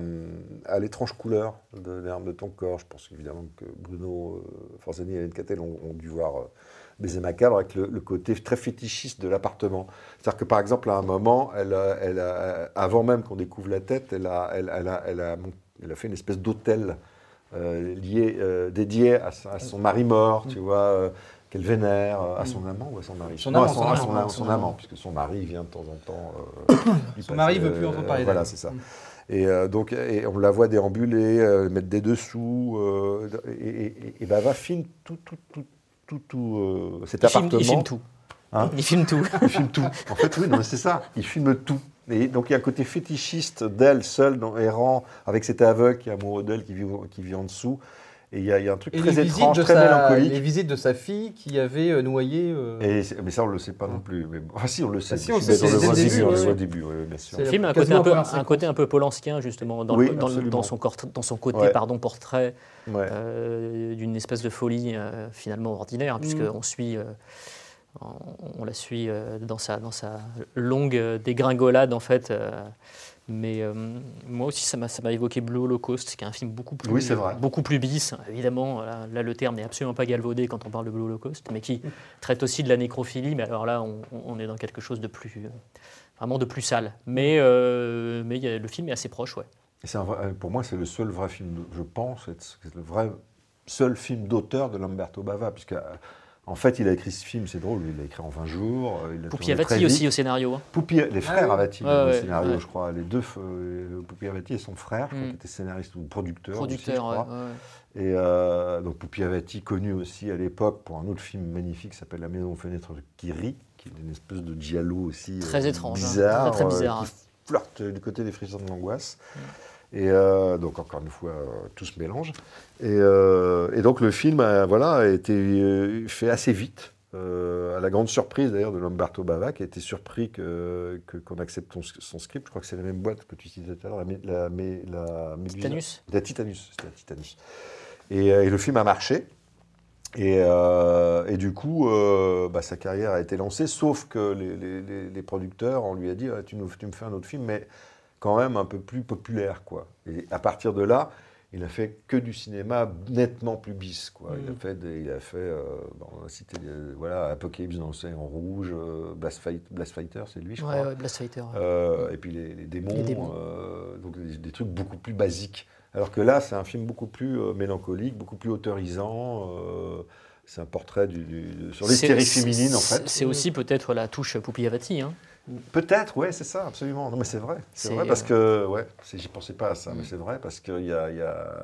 à l'étrange couleur de l'arme de ton corps. Je pense évidemment que Bruno euh, Forzani et Hélène Cattel ont, ont dû voir euh, Baiser macabre avec le, le côté très fétichiste de l'appartement. C'est-à-dire que par exemple, à un moment, elle, a- elle a- avant même qu'on découvre la tête, elle a, elle, elle a, elle a mon- elle a fait une espèce d'hôtel euh, lié, euh, dédié à, à son mari mort, tu vois, euh, qu'elle vénère, euh, à son amant ou à son mari? Son Non, à amant, son, son à amant, son- à son son amant. amant, puisque son mari vient de temps en temps. euh, Son mari veut plus entendre parler Voilà, c'est ça. Mm. Et euh, donc, et on la voit déambuler, euh, mettre des dessous, euh, et, et, et- Bava filme tout, tout, tout, tout, tout euh, cet Il filme, appartement. il filme tout. Hein? Il filme tout. Il filme tout. En fait, oui, non, c'est ça. Il filme tout. Et donc, il y a un côté fétichiste d'elle seule, dans, errant, avec cet aveugle qui est amoureux d'elle, qui vit, au- qui vit en dessous. Et il y a, il y a un truc Et très étrange, très sa, mélancolique. les visites de sa fille qui avait euh, noyé. euh, Et mais ça, on ne le sait pas non plus. Mais, enfin, si, on le sait. Ah, si, on le on le voit au début, début. On le ouais, voit ouais. au début, oui, bien sûr. C'est Le film a un côté un, peu, un côté un peu polanskien, justement, dans, Oui, le- dans, le- absolument. dans son, cort- dans son côté Ouais. pardon, portrait Ouais. euh, d'une espèce de folie euh, finalement ordinaire, Mm. puisqu'on suit, euh, on, on la suit dans, sa, dans sa longue dégringolade, en fait. Mais euh, moi aussi, ça m'a évoqué Blue Holocaust, qui est un film beaucoup plus, Oui, c'est vrai. beaucoup plus bis. Évidemment, là, là, le terme n'est absolument pas galvaudé quand on parle de Blue Holocaust, mais qui traite aussi de la nécrophilie. Mais alors là, on, on est dans quelque chose de plus, euh, vraiment de plus sale. Mais, euh, mais a- le film est assez proche, ouais. Et c'est un vrai- pour moi, c'est le seul vrai film, je pense, c'est le vrai seul film d'auteur de Lamberto Bava, puisque en fait, il a écrit ce film, c'est drôle, il l'a écrit en 20 jours. euh, Il Avati aussi au scénario. hein. Les frères oui. Avati, Ouais, ouais, scénario, ouais. je crois, les deux, euh, Pupi Avati et son frère, je crois, Mm. qui était scénariste ou producteur. aussi, je Producteur, ouais, crois. ouais. Et euh, donc Pupi Avati, connu aussi à l'époque pour un autre film magnifique qui s'appelle La Maison aux fenêtres de Kiri, qui est une espèce de giallo aussi Très euh, étrange, hein. bizarre, Très, très bizarre, euh, hein. qui flirte du côté des frissons de l'angoisse. Et euh, donc encore une fois, euh, tout se mélange. Et, euh, et donc le film, euh, voilà, a été fait assez vite. euh, à la grande surprise d'ailleurs de Lamberto Bava, qui a été surpris que- que- qu'on accepte son, son script. Je crois que c'est la même boîte que tu citais tout à l'heure, la, la, la. Titanus. La Titanus, la Titanus. Et, et le film a marché. Et, euh, et du coup, euh, bah, sa carrière a été lancée, sauf que les, les- les- les producteurs, on lui a dit, Ah, tu, nous, tu me fais un autre film, mais quand même un peu plus populaire. Quoi. Et à partir de là, il a fait que du cinéma nettement plus bis. Quoi. Il a Mm. fait, des- il a fait euh, bon, on a cité, voilà, Apocalypse dans l'océan rouge, euh, Blast, Fight- Blast Fighter, c'est lui, je Ouais, crois. ouais, Blast Fighter. ouais. Euh, et puis les, les démons, Les démons. euh, donc des, des trucs beaucoup plus basiques. Alors que là, c'est un film beaucoup plus mélancolique, beaucoup plus autorisant. c'est un portrait du, du- sur l'hystérie féminine, en fait. C'est aussi peut-être la touche Pupi Avati. Hein. Peut-être, ouais, c'est ça, absolument. Non, mais c'est vrai. C'est vrai parce euh, que, ouais, j'y pensais pas à ça, mais Mm. c'est vrai parce que y a, il y a-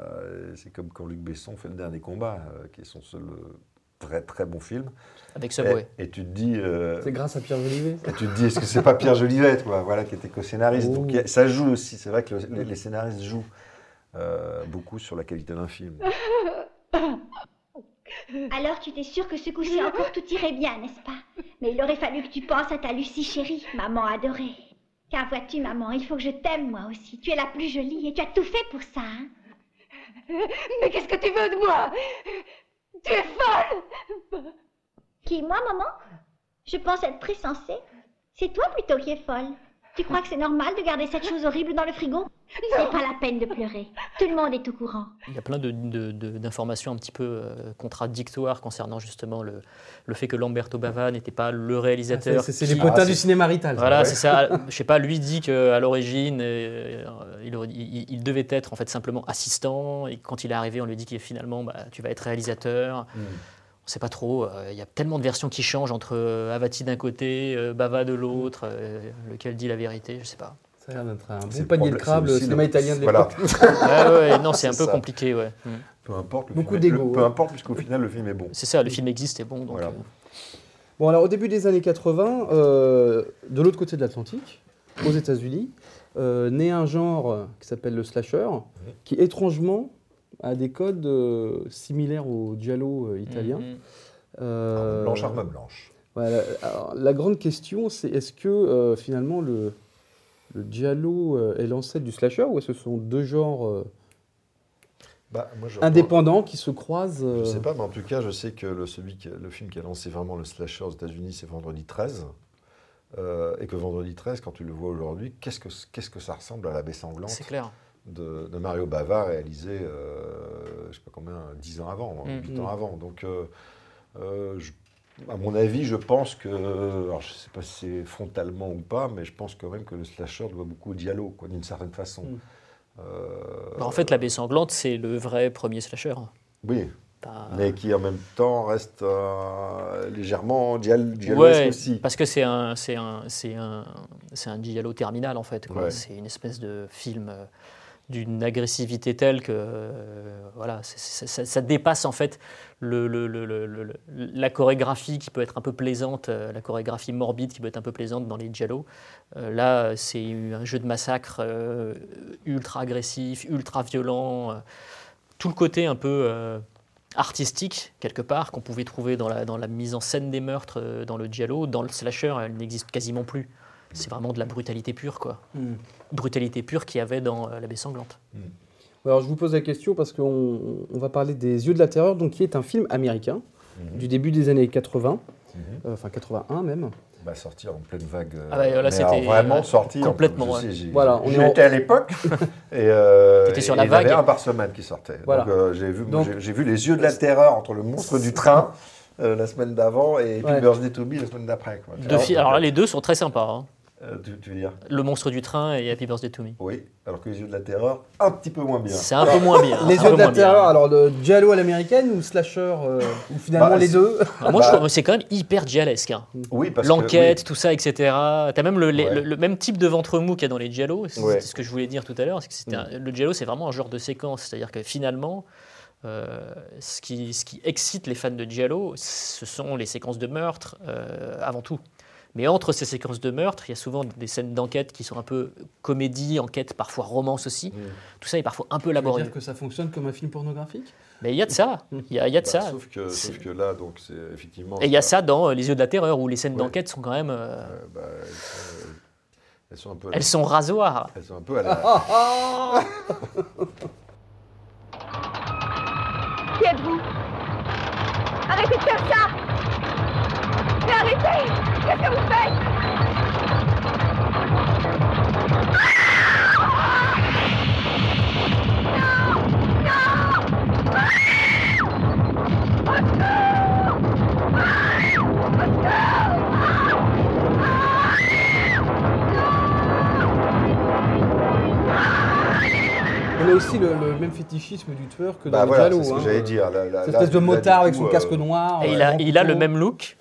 c'est comme quand Luc Besson fait le dernier combat, euh, qui est son seul euh, très très bon film. Avec Subway. Et, et tu te dis, euh, C'est grâce à Pierre Jolivet et tu te dis, est-ce que c'est pas Pierre Jolivet, quoi, voilà, qui était co-scénariste. Oh. Donc a- ça joue aussi. C'est vrai que le- les, les scénaristes jouent euh, beaucoup sur la qualité d'un film. Alors tu t'es sûr que ce coup-ci encore tout irait bien, n'est-ce pas? Mais il aurait fallu que tu penses à ta Lucie chérie, maman adorée. Car vois-tu, maman, il faut que je t'aime moi aussi. Tu es la plus jolie et tu as tout fait pour ça, hein Mais qu'est-ce que tu veux de moi? Tu es folle Qui, moi, maman? Je pense être très sensée. C'est toi plutôt qui es folle. Tu crois que c'est normal de garder cette chose horrible dans le frigo? C'est pas la peine de pleurer. Tout le monde est au courant. Il y a plein de- de- de- d'informations un petit peu euh, contradictoires concernant justement le, le fait que Lamberto Bava n'était pas le réalisateur. C'est c'est les potins Ah, du cinéma rital. Voilà, Ouais. c'est ça. Je sais pas, lui dit qu'à l'origine, euh, il, aurait- il- il devait être en fait simplement assistant. Et quand il est arrivé, on lui dit qu'il finalement, bah, tu vas être réalisateur. Mm. On sait pas trop. euh, Il y a tellement de versions qui changent entre euh, Avati d'un côté, euh, Bava de l'autre. euh, lequel dit la vérité, je sais pas. Ça a l'air d'être un bon panier de crabe, le cinéma le- italien de voilà. l'époque. Ouais, non, c'est un peu ça. compliqué, ouais. Mm. Peu importe. Le Beaucoup film, le- Peu importe, puisqu'au final, le film est bon. C'est ça, le film existe et bon. Donc, Voilà. euh, Bon, alors au début des années 80, euh, de l'autre côté de l'Atlantique, aux États-Unis, euh, naît un genre qui s'appelle le slasher, qui étrangement a des codes euh, similaires au giallo euh, italien. mm, mm. Euh, Blanche arme blanche. voilà. Alors, la grande question, c'est est-ce que euh, finalement le, le giallo euh, est l'ancêtre du slasher ou est-ce que ce sont deux genres euh, Bah, moi, je- indépendants qui se croisent Je euh, sais pas, mais en tout cas, je sais que le, celui qui- le film qui a lancé vraiment le slasher aux États-Unis, c'est Vendredi 13. Euh, et que Vendredi 13, quand tu le vois aujourd'hui, qu'est-ce que, qu'est-ce que ça ressemble à la baie sanglante? C'est clair. De, de Mario Bava, réalisé, euh, je sais pas combien, 10 ans avant, Mm. 8 ans Mm. avant. Donc, euh, euh, je- à mon avis, je pense que, alors je sais pas si c'est frontalement ou pas, mais je pense quand même que le slasher doit beaucoup au dialogue, d'une certaine façon. Mm. Euh, Bah, en fait, La Baie Sanglante, c'est le vrai premier slasher. oui, mais qui en même temps reste euh, légèrement dial dialoesque Ouais, aussi. parce que c'est un, c'est un, c'est un, c'est un giallo terminal en fait. Ouais. C'est une espèce de film euh, d'une agressivité telle que euh, voilà, ça, dépasse en fait le, la chorégraphie qui peut être un peu plaisante, euh, la chorégraphie morbide qui peut être un peu plaisante dans les giallo. Euh, là, c'est un jeu de massacre ultra agressif, ultra violent. tout le côté un peu artistique, quelque part, qu'on pouvait trouver dans la, mise en scène des meurtres dans le giallo, dans le slasher, elle n'existe quasiment plus. C'est vraiment de la brutalité pure, quoi. hmm. Brutalité pure qu'il y avait dans euh, La Baie Sanglante. Alors je vous pose la question parce qu'on on va parler des Yeux de la Terreur, donc qui est un film américain Mhm. du début des années 80, Mhm. euh, enfin 81 même. Bah, sortir en pleine vague. euh, Ah bah, là, c'était, vraiment euh, sorti. en- complètement, je ouais. sais, j'y- Voilà, on j'y est en- étais à l'époque. et euh, T'étais sur et la il y en avait un par semaine qui sortait. Voilà. Donc euh, j'ai vu, Donc- j'ai- j'ai vu les yeux de la terreur entre le monstre du train euh, la semaine d'avant et Ouais. Birthday to Me la semaine d'après. quoi. Deux fi- alors là, les deux sont très sympas. hein. Euh, tu, tu veux dire Le monstre du train et Happy Birthday to Me. Oui. Alors que les yeux de la terreur, un petit peu moins bien. C'est un peu moins bien. Les Yeux de la bien. Terreur, alors le giallo à l'américaine ou slasher euh, ou finalement Bah, les deux Alors moi, je Bah- trouve que c'est quand même hyper gialesque. hein. Oui, parce L'enquête, que, tout ça, etc. T'as même le, les- Ouais. le- le même type de ventre mou qu'il y a dans les giallo. C'est Ouais. c'est ce que je voulais dire tout à l'heure. c'est que c'était un- Le giallo, c'est vraiment un genre de séquence. C'est-à-dire que finalement, euh, ce, qui, ce qui excite les fans de giallo, ce sont les séquences de meurtre euh, avant tout. Mais entre ces séquences de meurtre, il y a souvent des scènes d'enquête qui sont un peu comédie, enquête, parfois romance aussi. Tout ça est parfois un peu Ça veut laborieux. dire que ça fonctionne comme un film pornographique? Mais il y a de ça. Il y a, il y a de bah, ça. sauf, que, sauf que là, donc, c'est effectivement. Et il y a ça dans euh, Les Yeux de la Terreur, où les scènes Ouais. d'enquête sont quand même. euh, euh, bah, elles, sont, elles sont un peu. elles sont rasoirs. elles sont un peu à la. Qui êtes-vous? Arrêtez de faire ça arrêtez Qu'est-ce que vous faites? On a aussi le, le même fétichisme du tueur que dans Bah le voilà, c'est ce que hein. j'allais dire. là- là- Cette espèce de motard avec son euh, casque noir. Et euh, il a, il a le même look,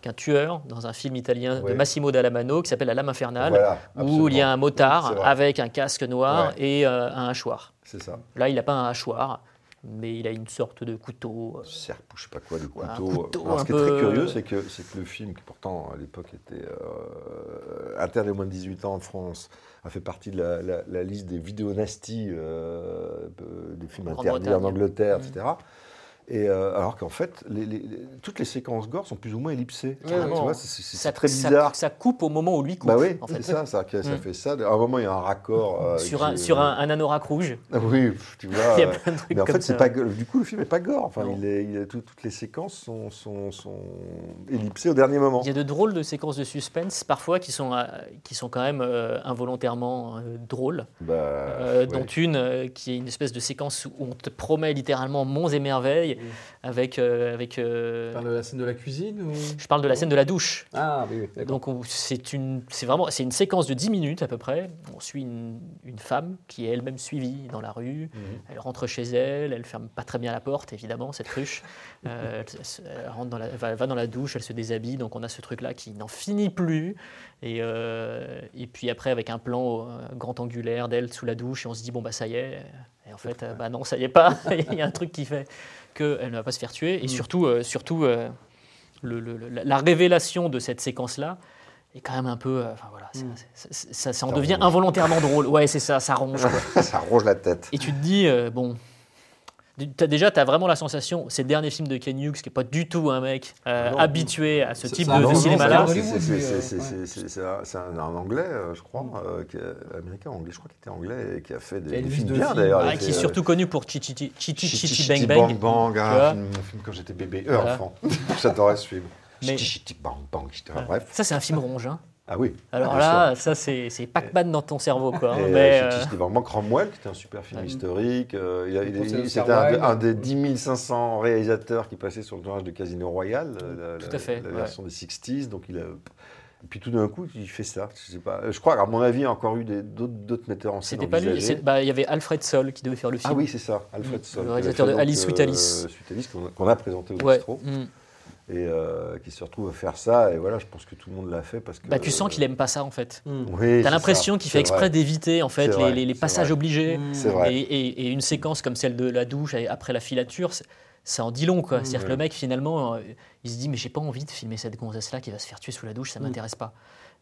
qu'un tueur dans un film italien Ouais. de Massimo Dallamano qui s'appelle La Lame Infernale, Voilà, où il y a un motard avec un casque noir Ouais. et euh, un hachoir. C'est ça. Là, il n'a pas un hachoir, mais il a une sorte de couteau. euh, serpe ou je sais pas quoi, de couteau. couteau Alors, ce qui est très curieux, c'est que, c'est que le film, qui pourtant à l'époque était euh, interdit aux moins de 18 ans en France, a fait partie de la, la- la liste des vidéonasties euh, euh, des films interdits en. Angleterre, Mm. etc. Et euh, alors qu'en fait, les- les- les- toutes les séquences gore sont plus ou moins ellipsées. Vois, c'est- ça, très ça- bizarre. ça coupe au moment où lui coupe. bah oui, en c'est fait. ça, ça, ça Mm. fait ça. À un moment, il y a un raccord. euh, Sur, un, est- sur un, un anorak rouge. Ah oui, tu vois. Il y a euh, plein de trucs mais en comme fait, c'est ça. pas du coup le film n'est pas gore. Enfin, il est, il est- tout- toutes les séquences sont, sont, sont ellipsées au dernier moment. Il y a de drôles de séquences de suspense, parfois, qui sont, qui sont quand même euh, involontairement euh, drôles. Bah, Euh, ouais. dont une euh, qui est une espèce de séquence où on te promet littéralement monts et merveilles avec, euh, avec euh, Tu parles de la scène de la cuisine ou... je parle de la scène de la douche. Ah oui, oui. Donc on- c'est une c'est vraiment c'est une séquence de 10 minutes à peu près. On suit une, une femme qui est elle-même suivie dans la rue. Mhm. Elle rentre chez elle, elle ferme pas très bien la porte évidemment cette ruche. Euh, elle, rentre dans la, va, va dans la douche, elle se déshabille. Donc on a ce truc là qui n'en finit plus. Et, euh, et puis après avec un plan euh, grand angulaire d'elle sous la douche et on se dit bon bah ça y est. Et en fait euh, bah non ça y est pas. Il y a un truc qui fait qu'elle ne va pas se faire tuer. Et surtout euh, surtout euh, le- le- le- la- la révélation de cette séquence là est quand même un peu euh, enfin voilà ça, ça- ça- ça- ça en devient ronge. involontairement drôle. Ouais c'est ça ça ronge. ça ronge la tête. Et tu te dis, bon, t'as- déjà, tu as vraiment la sensation, ces derniers films de Ken Hughes, qui n'est pas du tout un mec euh, Non. habitué à ce type de, cinéma-là. C'est- c'est- c'est- c'est- c'est- c'est- c'est un, c'est anglais, je crois, euh, qui est- américain, anglais, je crois qu'il était anglais et qui a fait des, des films de bien d'ailleurs. Ah, qui est euh, surtout connu pour Chichi Chichi Chichi Chichi Bang Bang. Bang, tu un film, un film quand j'étais bébé, euh, Voilà. enfant. J'adorais ce film. Mais- Chitty Bang Bang, etc. Bref. Ça, c'est un film ronge. hein. Ah oui. Alors là, ça, c'est Pac-Man dans ton cerveau. Quoi, hein. Et, Mais, euh, euh, Cromwell, qui était un super film Ouais. historique. euh, il C'était un, des 10 500 réalisateurs qui passaient sur le tournage de Casino Royale, euh, la, Tout à fait, la ouais. version des 60s. Donc il a, et puis tout d'un coup, il fait ça. Je, sais pas. je crois, à mon avis, il y a encore eu d'autres metteurs en scène c'était pas lui. bah, Il y avait Alfred Sol qui devait faire le film. Ah oui, c'est ça, Alfred Mm. Sol. Le réalisateur de Alice Sweet Alice. euh, Alice, qu'on a, qu'on a présenté au Ouais. bistrot. Mm. Et euh, qui se retrouve à faire ça. Et voilà, je pense que tout le monde l'a fait parce que. Bah, tu sens qu'il aime pas ça en fait. Hmm. Oui, T'as l'impression qu'il fait exprès d'éviter en fait les, vrai, les- les c'est passages vrai. obligés. C'est Et, vrai. et- et une séquence comme celle de la douche après la filature, ça en dit long. quoi. C'est-à-dire que le mec, finalement, euh, il se dit Mais j'ai pas envie de filmer cette gonzesse-là qui va se faire tuer sous la douche, ça m'intéresse pas.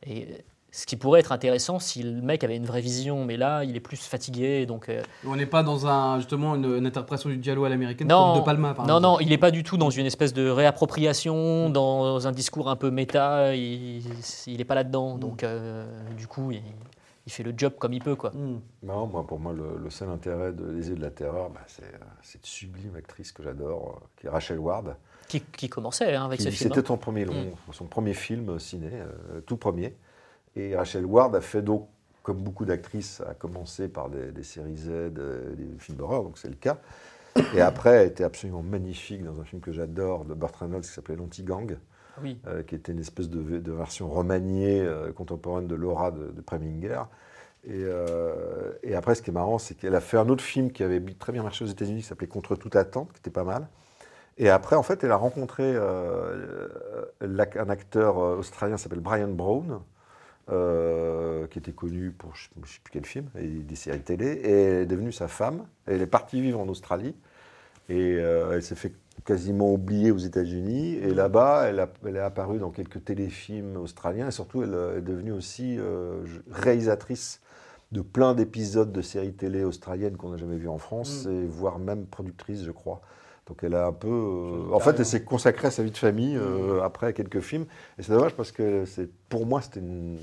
Et euh, ce qui pourrait être intéressant si le mec avait une vraie vision, mais là, il est plus fatigué. Donc, euh, On n'est pas dans un, justement une, une interprétation du dialogue à l'américaine comme De Palma, par non, exemple. non, il n'est pas du tout dans une espèce de réappropriation, dans un discours un peu méta. Il n'est pas là-dedans. Donc, euh, du coup, il, il fait le job comme il peut. Quoi. Hmm. Non, moi, pour moi, le, le seul intérêt de Les Yeux de la Terreur, bah, c'est euh, cette sublime actrice que j'adore, qui est Rachel Ward. Qui, qui commençait hein, avec qui- ce film. C'était hein. son premier long, son premier film ciné, euh, tout premier. Et Rachel Ward a fait donc, comme beaucoup d'actrices, a commencé par des, des séries Z, euh, des films d'horreur, donc c'est le cas. Et après, elle était absolument magnifique dans un film que j'adore de Burt Reynolds qui s'appelait L'Anti-Gang. Oui. euh, qui était une espèce de, de version remaniée euh, contemporaine de Laura de, de Preminger. Et, et après, ce qui est marrant, c'est qu'elle a fait un autre film qui avait très bien marché aux États-Unis, qui s'appelait Contre toute attente, qui était pas mal. Et après, en fait, elle a rencontré un acteur australien qui s'appelle Brian Brown, euh, qui était connu pour je ne sais plus quel film, et des séries télé, et elle est devenue sa femme. Elle est partie vivre en Australie, et euh, elle s'est fait quasiment oubliée aux États-Unis. Et là-bas, elle, est apparue dans quelques téléfilms australiens, et surtout, elle est devenue aussi euh, réalisatrice de plein d'épisodes de séries télé australiennes qu'on n'a jamais vues en France, et voire même productrice, je crois. Donc elle a un peu... euh, en fait, elle s'est consacrée à sa vie de famille euh, après quelques films. Et c'est dommage parce que c'est, pour moi, c'était une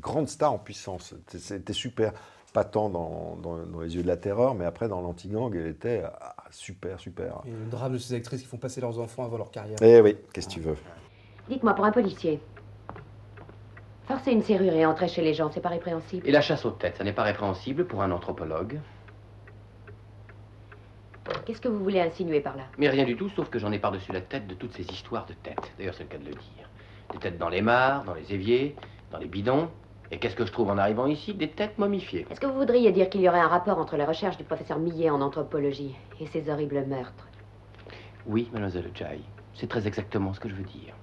grande star en puissance. C'était, super. Pas tant dans, dans- dans Les Yeux de la Terreur, mais après dans l'Anti-Gang, elle était ah, super, super. Et le drame de ces actrices qui font passer leurs enfants avant leur carrière. Eh oui, qu'est-ce que tu veux Dites-moi, pour un policier, forcer une serrure et entrer chez les gens, c'est pas répréhensible Et la chasse aux têtes, ça n'est pas répréhensible pour un anthropologue Qu'est-ce que vous voulez insinuer par là Mais rien du tout, sauf que j'en ai par-dessus la tête de toutes ces histoires de têtes. D'ailleurs, c'est le cas de le dire. Des têtes dans les mares, dans les éviers, dans les bidons. Et qu'est-ce que je trouve en arrivant ici Des têtes momifiées. Est-ce que vous voudriez dire qu'il y aurait un rapport entre les recherches du professeur Millet en anthropologie et ces horribles meurtres Oui, mademoiselle Jai, c'est très exactement ce que je veux dire.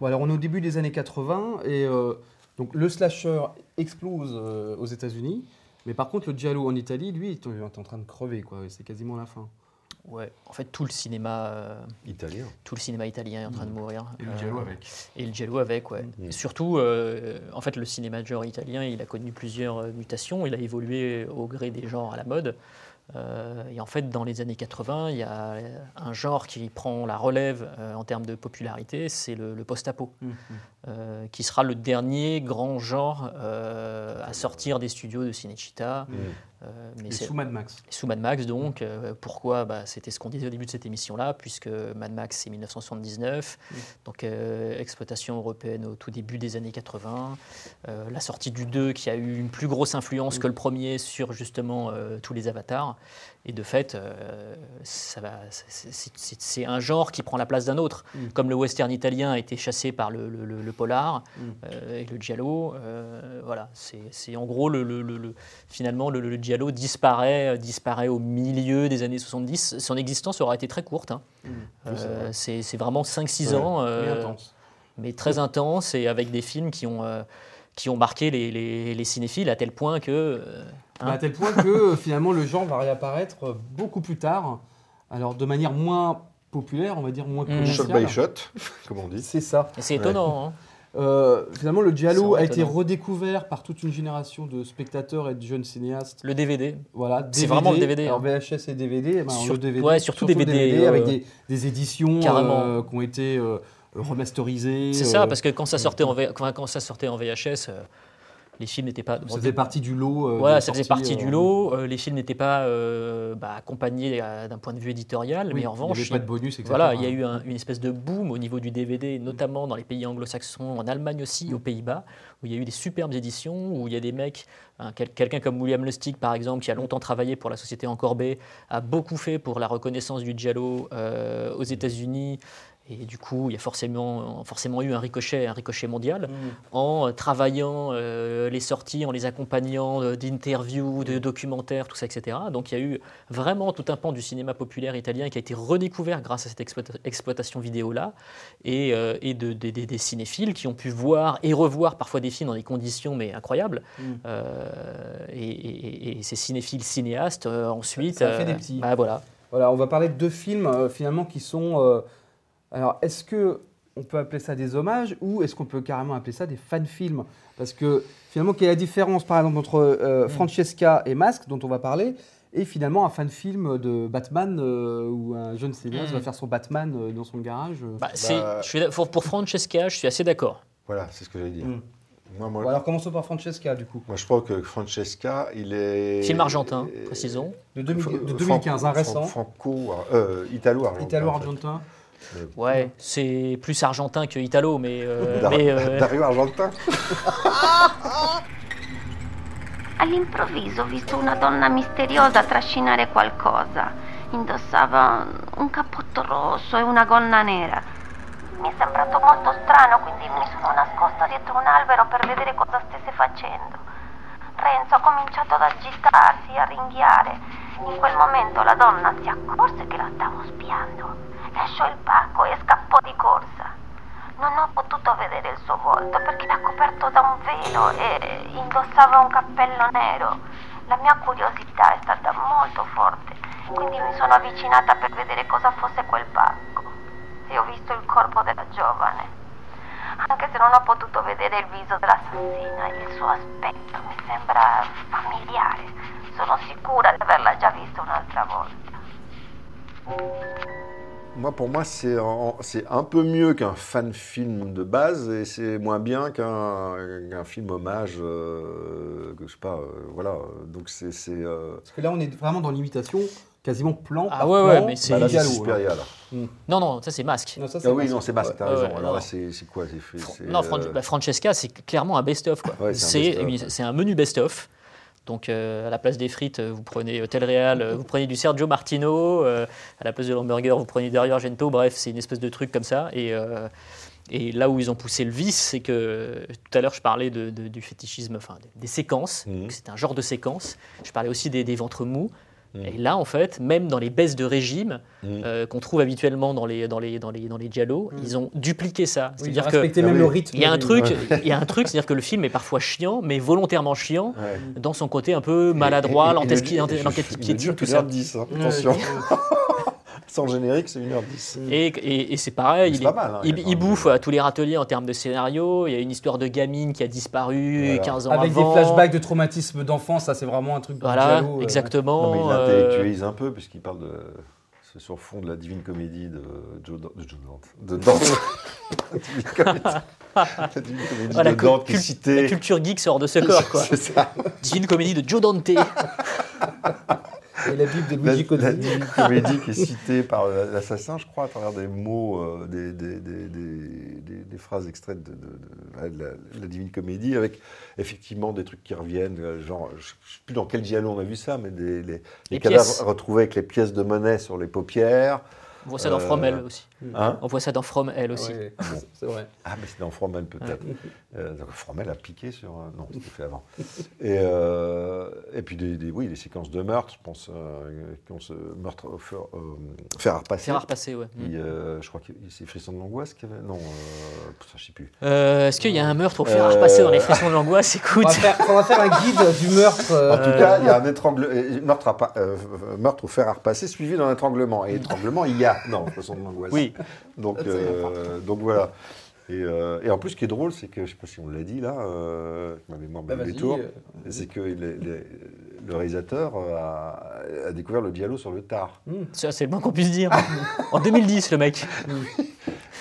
Bon, alors on est au début des années 80 et euh, donc le slasher explose euh, aux États-Unis, mais par contre le giallo en Italie, lui, est en train de crever quoi. C'est quasiment la fin. Ouais, en fait, tout le cinéma, euh, Italien. tout le cinéma italien est en train de mourir. Et le Euh, giallo avec. Et le giallo avec, ouais. Mm. Surtout, euh, en fait, le cinéma de genre italien, il a connu plusieurs mutations. Il a évolué au gré des genres à la mode. Euh, et en fait, dans les années 80, il y a un genre qui prend la relève euh, en termes de popularité, c'est le, le post-apo, euh, qui sera le dernier grand genre euh, à sortir des studios de Cinecittà. Euh, mais sous Mad Max. sous Mad Max, donc. Euh, pourquoi? Bah, C'était ce qu'on disait au début de cette émission-là, puisque Mad Max, c'est 1979, Mm. donc euh, exploitation européenne au tout début des années 80. Euh, la sortie du 2 qui a eu une plus grosse influence que le premier sur justement tous les avatars. Et de fait, euh, c'est- un genre qui prend la place d'un autre. Mm. Comme le western italien a été chassé par le, le- le- le polar Mm. euh, et le giallo, euh, voilà, c'est en gros le, le- le- le- finalement le, giallo disparaît, disparaît au milieu des années 70. Son existence aura été très courte. hein. Mm. C'est vraiment 5-6 Ouais, ans, Mais très intense et avec des films qui ont, qui ont marqué les, les- les cinéphiles à tel point que. euh, hein, Bah, à tel point que euh, finalement le genre va réapparaître euh, beaucoup plus tard, alors de manière moins populaire, on va dire moins Mm. Shot commerciale. by shot, comme on dit. C'est ça. et c'est étonnant. hein. Euh, finalement, le giallo a été redécouvert par toute une génération de spectateurs et de jeunes cinéastes. Le DVD. Voilà, C'est vraiment le DVD, Alors hein. VHS et DVD, ben, Sur- le DVD, ouais, surtout DVD, euh, avec des, des éditions carrément. euh, qui ont été remasterisées. C'est ça, euh, parce que quand ça sortait en, V- quand, quand ça sortait en VHS, euh, les films n'étaient pas. ça faisait partie du lot. euh, Voilà, ça faisait partie euh, du lot. euh, les films n'étaient pas bah, accompagnés d'un point de vue éditorial, oui, mais en il y revanche, avait pas de bonus, etc. Voilà, il y a eu un- une espèce de boom au niveau du DVD, notamment dans les pays anglo-saxons, en Allemagne aussi, aux Pays-Bas, où il y a eu des superbes éditions, où il y a des mecs, un- quel- quelqu'un comme William Lustig par exemple, qui a longtemps travaillé pour la société Encorbet, a beaucoup fait pour la reconnaissance du giallo euh, aux États-Unis. Et du coup, il y a forcément, forcément eu un ricochet, un ricochet mondial Mm. en euh, travaillant euh, les sorties, en les accompagnant euh, d'interviews, de documentaires, tout ça, etc. Donc il y a eu vraiment tout un pan du cinéma populaire italien qui a été redécouvert grâce à cette exploita- exploitation vidéo-là, et, euh, et de, de- des- des cinéphiles qui ont pu voir et revoir parfois des films dans des conditions mais incroyables. Mm. Et, et- et ces cinéphiles cinéastes, ensuite... Ça a fait des petits. bah, voilà. Voilà, on va parler de deux films finalement qui sont. Alors, est-ce que on peut appeler ça des hommages ou est-ce qu'on peut carrément appeler ça des fan-films? Parce que finalement, quelle est la différence par exemple entre euh, Francesca et Masque, dont on va parler, et finalement un fan-film de Batman euh, où un jeune cinéaste Mm. va faire son Batman euh, dans son garage? Bah, c'est- Bah- je suis d'ac- pour, pour Francesca, je suis assez d'accord. Voilà, c'est ce que j'allais dire. Mm. Moi, moi, Bon, alors commençons par Francesca du coup, moi, je crois que Francesca, il est. Film argentin, précisons. de, 2000 Fran- de 2015, un récent, Franco, euh, italo-argentin. italo-argentin. Ouais, c'est plus argentin que italo, mais, euh, Dar- mais, euh, Dario Argentin. All'improvviso ho visto una donna misteriosa trascinare qualcosa. Indossava un cappotto rosso e una gonna nera. Mi è sembrato molto strano, quindi mi sono nascosta dietro un albero per vedere cosa stesse facendo. Renzo ha cominciato ad agitarsi, a ringhiare. In quel momento la donna si accorse che la stavo spiando. Lasciò il pacco e scappò di corsa. Non ho potuto vedere il suo volto perché era coperto da un velo e indossava un cappello nero. La mia curiosità è stata molto forte, quindi mi sono avvicinata per vedere cosa fosse quel pacco. E ho visto il corpo della giovane. Anche se non ho potuto vedere il viso dell'assassina, il suo aspetto mi sembra familiare. Sono sicura di averla già vista un'altra volta. Moi, pour moi, c'est un peu mieux qu'un fan film de base et c'est moins bien qu'un qu'un film hommage. euh, que je sais pas, euh, voilà. Donc c'est. euh, Parce que là, on est vraiment dans l'imitation, quasiment plan Ah par ouais, plan. ouais, mais c'est- bah Suspiria, là. hein. non, non, ça c'est masque. Non, ça, c'est Ah oui, pas- non, c'est Basque, t'as Ouais, raison. ouais, Alors non. là, c'est quoi c'est Non, Fran- euh, bah, Francesca, c'est clairement un best-of. quoi. Ouais, c'est un un menu best-of. Donc, euh, à la place des frites, euh, vous prenez euh, Tel Real, vous prenez du Sergio Martino. euh, à la place de l'hamburger, vous prenez Dario Argento. Bref, c'est une espèce de truc comme ça. Et, euh, et là où ils ont poussé le vice, c'est que tout à l'heure, je parlais de- de- du fétichisme, enfin, des- des séquences. Donc, C'est un genre de séquence. Je parlais aussi des, des ventres mous. Mm. Et là, en fait, même dans les baisses de régime Mm. euh, qu'on trouve habituellement dans les, dans les, dans les, dans les giallo, Mm. ils ont dupliqué ça. Oui, C'est-à-dire ils ont que respecté Ah même le rythme. il y a un truc, Ouais. il y a un truc, c'est-à-dire que le film est parfois chiant, mais volontairement chiant Ouais. dans son côté un peu maladroit, l'enquête le- qui- piétine, tout ça. heure dix, hein, Ouais, attention. Sans générique, c'est 1h10. Et, et- et c'est pareil, Mais il, c'est pas mal, hein, il- il bouffe à tous les râteliers en termes de scénario. Il y a une histoire de gamine qui a disparu Voilà. 15 ans Avec avant. des flashbacks de traumatisme d'enfance, ça c'est vraiment un truc. Voilà, euh, exactement. Non, mais il euh, intellectualise un peu, puisqu'il parle de. C'est sur fond de la divine comédie de Joe, Dan- de Joe Dante. De Dante. la divine comédie, la divine comédie voilà, de Dante qui est La culture geek sort de ce corps, quoi. C'est ça. Divine comédie de Joe Dante. Et la Bible de La, Luigi la divine comédie qui est citée par l'assassin, je crois, à travers des mots, euh, des, des, des, des- des- des phrases extraites de, de- de- de la, de la divine comédie, avec effectivement des trucs qui reviennent, euh, genre, je ne sais plus dans quel dialogue on a vu ça, mais des, les, les Les cadavres pièces. retrouvés avec les pièces de monnaie sur les paupières. On voit ça dans Euh, From Hell aussi. Hein On voit ça dans From Hell aussi. Ouais, Bon. c'est vrai. Ah, mais c'est dans Fromel peut-être. Euh, donc Fromel a piqué sur. euh, non, c'était fait avant. Et, euh, et puis, des, des- oui, des séquences de meurtre, je pense, euh, qui ont ce meurtre au fer, euh, fer à repasser. Faire repasser, ouais. Euh, je crois que c'est Frisson de l'angoisse avait. Non, euh, ça, je sais plus. Euh, Est-ce qu'il y a un meurtre au fer à repasser dans les frissons de l'angoisse? On Écoute. va, faire, on va faire un guide du meurtre. euh, En tout cas, il y a un étrangle, meurtre, à pa- meurtre au fer à repasser suivi d'un étranglement. Et étranglement, il y a. Non, Frisson de l'angoisse. Oui. Donc, euh, donc voilà. Et, euh, et en plus, ce qui est drôle, c'est que, je ne sais pas si on l'a dit là, euh, ma mémoire bah, me détourne, euh, c'est que les- les- le réalisateur a, a découvert le dialogue sur le tard. Ça, c'est le moins qu'on puisse dire. en 2010, le mec.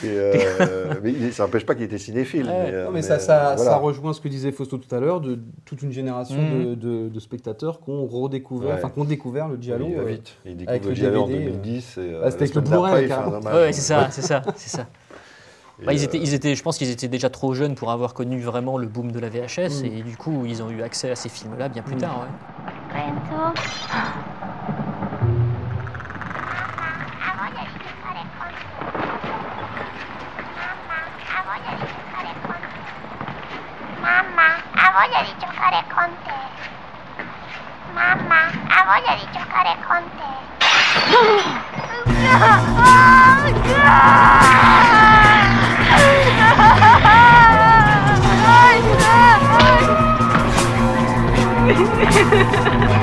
euh, mais ça n'empêche pas qu'il était cinéphile. Ouais. mais, euh, Non, mais mais, ça, ça, euh, voilà. ça rejoint ce que disait Fausto tout à l'heure, de toute une génération de, de- de spectateurs qui ont redécouvert, Ouais. enfin qui ont découvert le Giallo. Il va euh, vite. Il découvre avec le le dialogue en DVD, 2010. Et, euh, Ah, c'était avec le Blu-ray, ouais, c'est ça, c'est ça, c'est ça. Bah, ils, étaient, ils étaient, je pense qu'ils étaient déjà trop jeunes pour avoir connu vraiment le boom de la VHS Mm. et du coup ils ont eu accès à ces films-là bien plus Mm. tard. ouais. chocareconte. Mamma, ha voglia di giocare con te. No! No! No!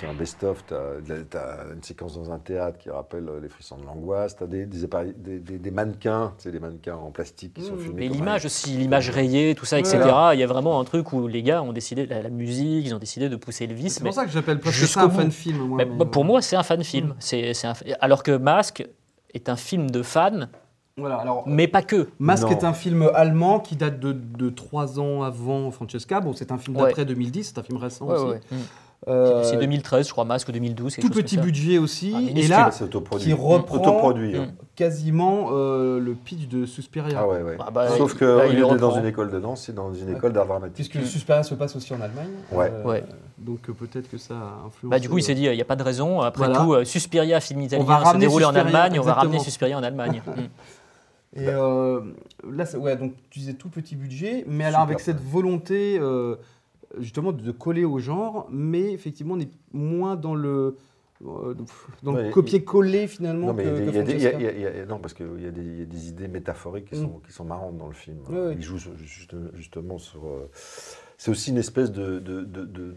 C'est un best-of. Tu as, une séquence dans un théâtre qui rappelle euh, les frissons de l'angoisse. Tu as des, des, appareils- des, des- des mannequins, tu sais, des mannequins en plastique qui sont Mmh. filmés. Mais comme l'image un- aussi, l'image rayée, tout ça, etc. Voilà. Il y a vraiment un truc où les gars ont décidé, la, la musique, ils ont décidé de pousser le vice. C'est Mais, pour ça que j'appelle presque jusqu'au ça un fan film. Moi, mais mais, bah, euh, pour moi, c'est un fan film. C'est, c'est un- alors que Mask est un film de fans, Voilà, alors. mais pas que. Masque Non. est un film allemand qui date de, de 3 ans avant Francesca. Bon, c'est un film Ouais. d'après 2010, c'est un film récent Ouais, aussi. ouais, ouais. Euh, C'est 2013, je crois, Mask ou 2012. quelque tout petit comme ça. budget aussi. Ah, et là, qui reprend Autoproduit. Mm. hein. quasiment euh, le pitch de Suspiria. Ah ouais, ouais. Ah bah, Sauf que là, au il lieu le d'être dans une école de danse, c'est dans une école d'art dramatique. Puisque Suspiria se passe aussi en Allemagne. Ouais. Ouais. Donc euh, peut-être que ça a influencé. Bah, du coup, il s'est dit, il n'y a pas de raison. Après Voilà. tout, euh, Suspiria, film va italien, se ramener déroulait en Allemagne, on va ramener. Suspiria en Allemagne. Mm. Et euh, là, ouais, donc tu disais tout petit budget, mais alors avec cette volonté euh, justement de coller au genre, mais effectivement on est moins dans le euh, dans le copier-coller finalement Non, mais que, il y a des- que il y a des- y a- y non, parce qu'il y, a idées métaphoriques qui, Mm. sont, qui sont marrantes dans le film. Ouais, ouais. Il joue juste- justement sur. euh, c'est aussi une espèce de. de, de- de-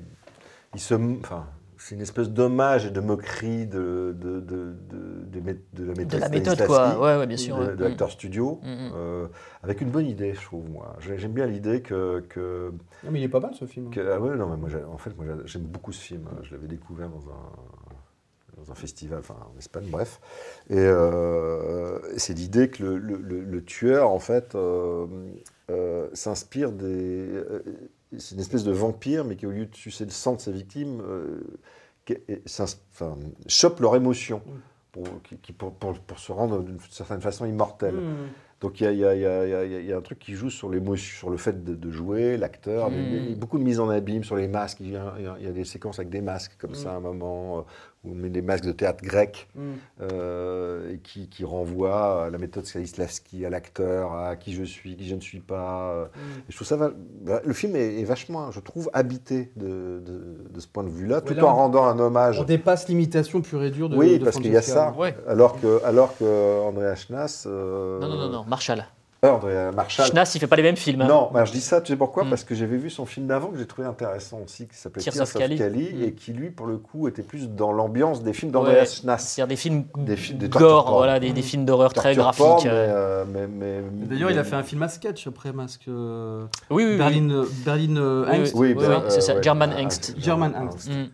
il se, enfin, c'est une espèce d'hommage et de moquerie de, de, de, de, de mé- de la méthode, De la méthode, quoi. Ouais, ouais, bien sûr. de, ouais. de l'acteur studio, Mm, mm. euh, avec une bonne idée, je trouve, moi. J'ai- J'aime bien l'idée que, que, Non, mais il est pas mal ce film. que- ah ouais, non, mais moi, en fait, moi, j'ai- j'aime beaucoup ce film. Je l'avais découvert dans un, dans un festival, enfin, en Espagne, bref. Et euh, c'est l'idée que le, le- le- le tueur, en fait, euh, euh, s'inspire des. Euh, c'est une espèce de vampire, mais qui, au lieu de sucer le sang de ses victimes, euh, qui- enfin, chope leur émotion. Pour, qui- qui- pour, pour- pour se rendre d'une certaine façon immortel. Hmm. Donc il y y y y a- il y a un truc qui joue sur l'émotion, sur le fait de, de jouer, l'acteur, a beaucoup de mise en abîme sur les masques. Il y a, des séquences avec des masques comme ça à un moment, où on met des masques de théâtre grec Mm. euh, et qui, qui renvoie à la méthode Stanislavski, à l'acteur, à qui je suis, qui je ne suis pas. euh. Et je trouve ça, va- va- le film est, est vachement, je trouve, habité de, de- de ce point de vue-là, tout là, en on- rendant un hommage. On dépasse l'imitation pure et dure de oui, de parce qu'il y a ça. Ouais. Alors que, alors que Schnass. euh, Non, non, non, non, Marshall. Andrea Marshall. Schnass, il fait pas les mêmes films. hein. Non, bah, je dis ça, tu sais pourquoi? Mm. Parce que j'avais vu son film d'avant que j'ai trouvé intéressant aussi, qui s'appelait Tears Tears, of of Cali. Cali, Mm. et qui lui, pour le coup, était plus dans l'ambiance des films d'Andreas Ouais, Schnass. C'est-à-dire des films Des films de gore, voilà, des, des films d'horreur très graphiques. porn, euh. euh, mais- mais- D'ailleurs, il a fait un film à sketch après Masque. euh, Oui, oui, oui. Berlin, euh, Berlin euh, Oui, Angst. oui, Oui, oui, oui, c'est ça, ouais, German ah, Angst. German Angst. Mm.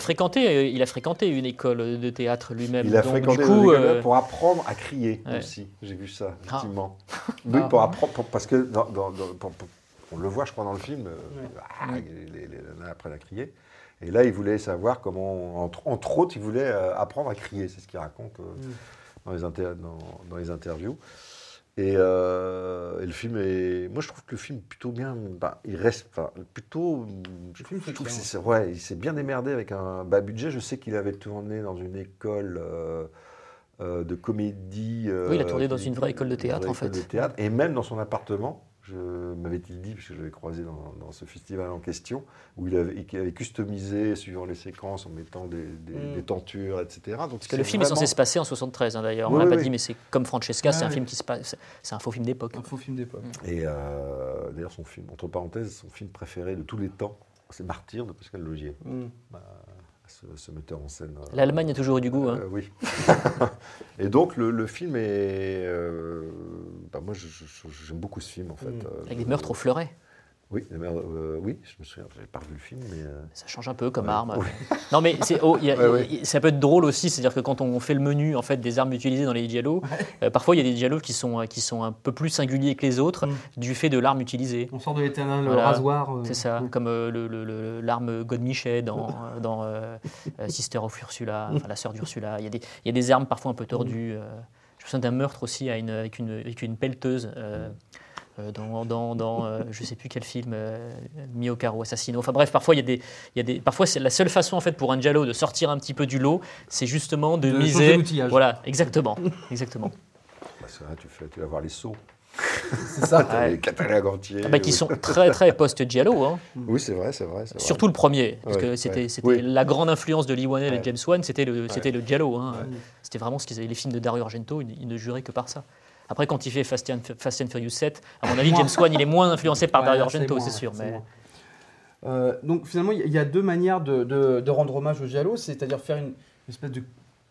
A fréquenté, euh, il a fréquenté une école de théâtre lui-même. Il a donc, fréquenté du coup, euh, pour apprendre à crier ouais. aussi. J'ai vu ça, Ah. effectivement. Oui, Ah. pour apprendre, pour- parce que dans- dans- dans- pour- pour- on le voit, je crois, dans le film, euh, ah, les, à crier. Et là, il voulait savoir comment, entre, entre autres, il voulait apprendre à crier. C'est ce qu'il raconte euh, Mm. dans, les inter- dans, dans les interviews. Et, euh, et le film est. Moi, je trouve que le film est plutôt bien. bah, il reste. enfin, plutôt. Je, trouve que c'est- ouais, il s'est bien démerdé avec un bas budget. Je sais qu'il avait tourné dans une école. euh, euh, de comédie. Oui, il a tourné dans une vraie école de théâtre, en fait. de théâtre, et même dans son appartement, m'avait-il dit, puisque je l'avais croisé dans, dans ce festival en question, où il avait, il avait customisé suivant les séquences en mettant des, des- Mm. des tentures, etc. Donc Parce que le film est censé se passer en 73, hein, d'ailleurs. On Oui, l'a pas oui. dit, mais c'est comme Francesca, c'est un oui. film qui se passe. C'est un faux film d'époque. Un faux film d'époque. Et euh, d'ailleurs, son film, entre parenthèses, son film préféré de tous les temps, c'est Martyr de Pascal Logier, Mm. Ce, ce metteur en scène. euh, L'Allemagne a toujours eu du goût. hein. Euh, oui. et donc le, le film est. euh, bah, moi, j'aime beaucoup ce film en fait. Mm. Avec des meurtres au fleuret. Oui, euh, oui, je me souviens, j'avais pas revu le film, mais. euh, Ça change un peu comme Ouais. arme. Oui. Non, mais c'est, oh, il y a- Ouais, ouais. il- ça peut être drôle aussi, c'est-à-dire que quand on fait le menu en fait des armes utilisées dans les dialogues, euh, parfois il y a des dialogues qui sont, qui sont un peu plus singuliers que les autres Mm. du fait de l'arme utilisée. On sort de l'éternel Voilà. rasoir. euh, C'est ça, ouais. comme euh, le- le- le- l'arme Godmichet dans, euh, dans Sister of Ursula, enfin la sœur d'Ursula. Il y, a des, il y a des armes parfois un peu tordues. euh. je me souviens d'un meurtre aussi à une- avec, une, avec une pelleteuse. Dans, dans, dans euh, je sais plus quel film, euh, au carreau, Assassino. Enfin bref, parfois il y a des, il y a des, parfois c'est la seule façon en fait pour un giallo de sortir un petit peu du lot, c'est justement de, De miser. Voilà, exactement, exactement. bah, c'est vrai, tu, fais, tu vas voir les sauts. C'est ça. Les catalogues entiers. Ah bah, qui oui. sont très très post-giallo. Hein. Oui, c'est vrai, c'est vrai. Surtout le premier, parce Ouais, que c'était ouais. Oui. la grande influence de Lee Wanell et Ouais. James Wan, c'était le, c'était le giallo. hein. Ouais. C'était vraiment ce qu'ils avaient. Les films de Dario Argento, ils, ils ne juraient que par ça. Après, quand il fait Fast and, Fast and Furious 7, à mon avis. James Wan, il est moins influencé par Dario Argento, c'est sûr. Mais... Euh, donc finalement, il y a- deux manières de, de- de rendre hommage au giallo, c'est-à-dire faire une, espèce de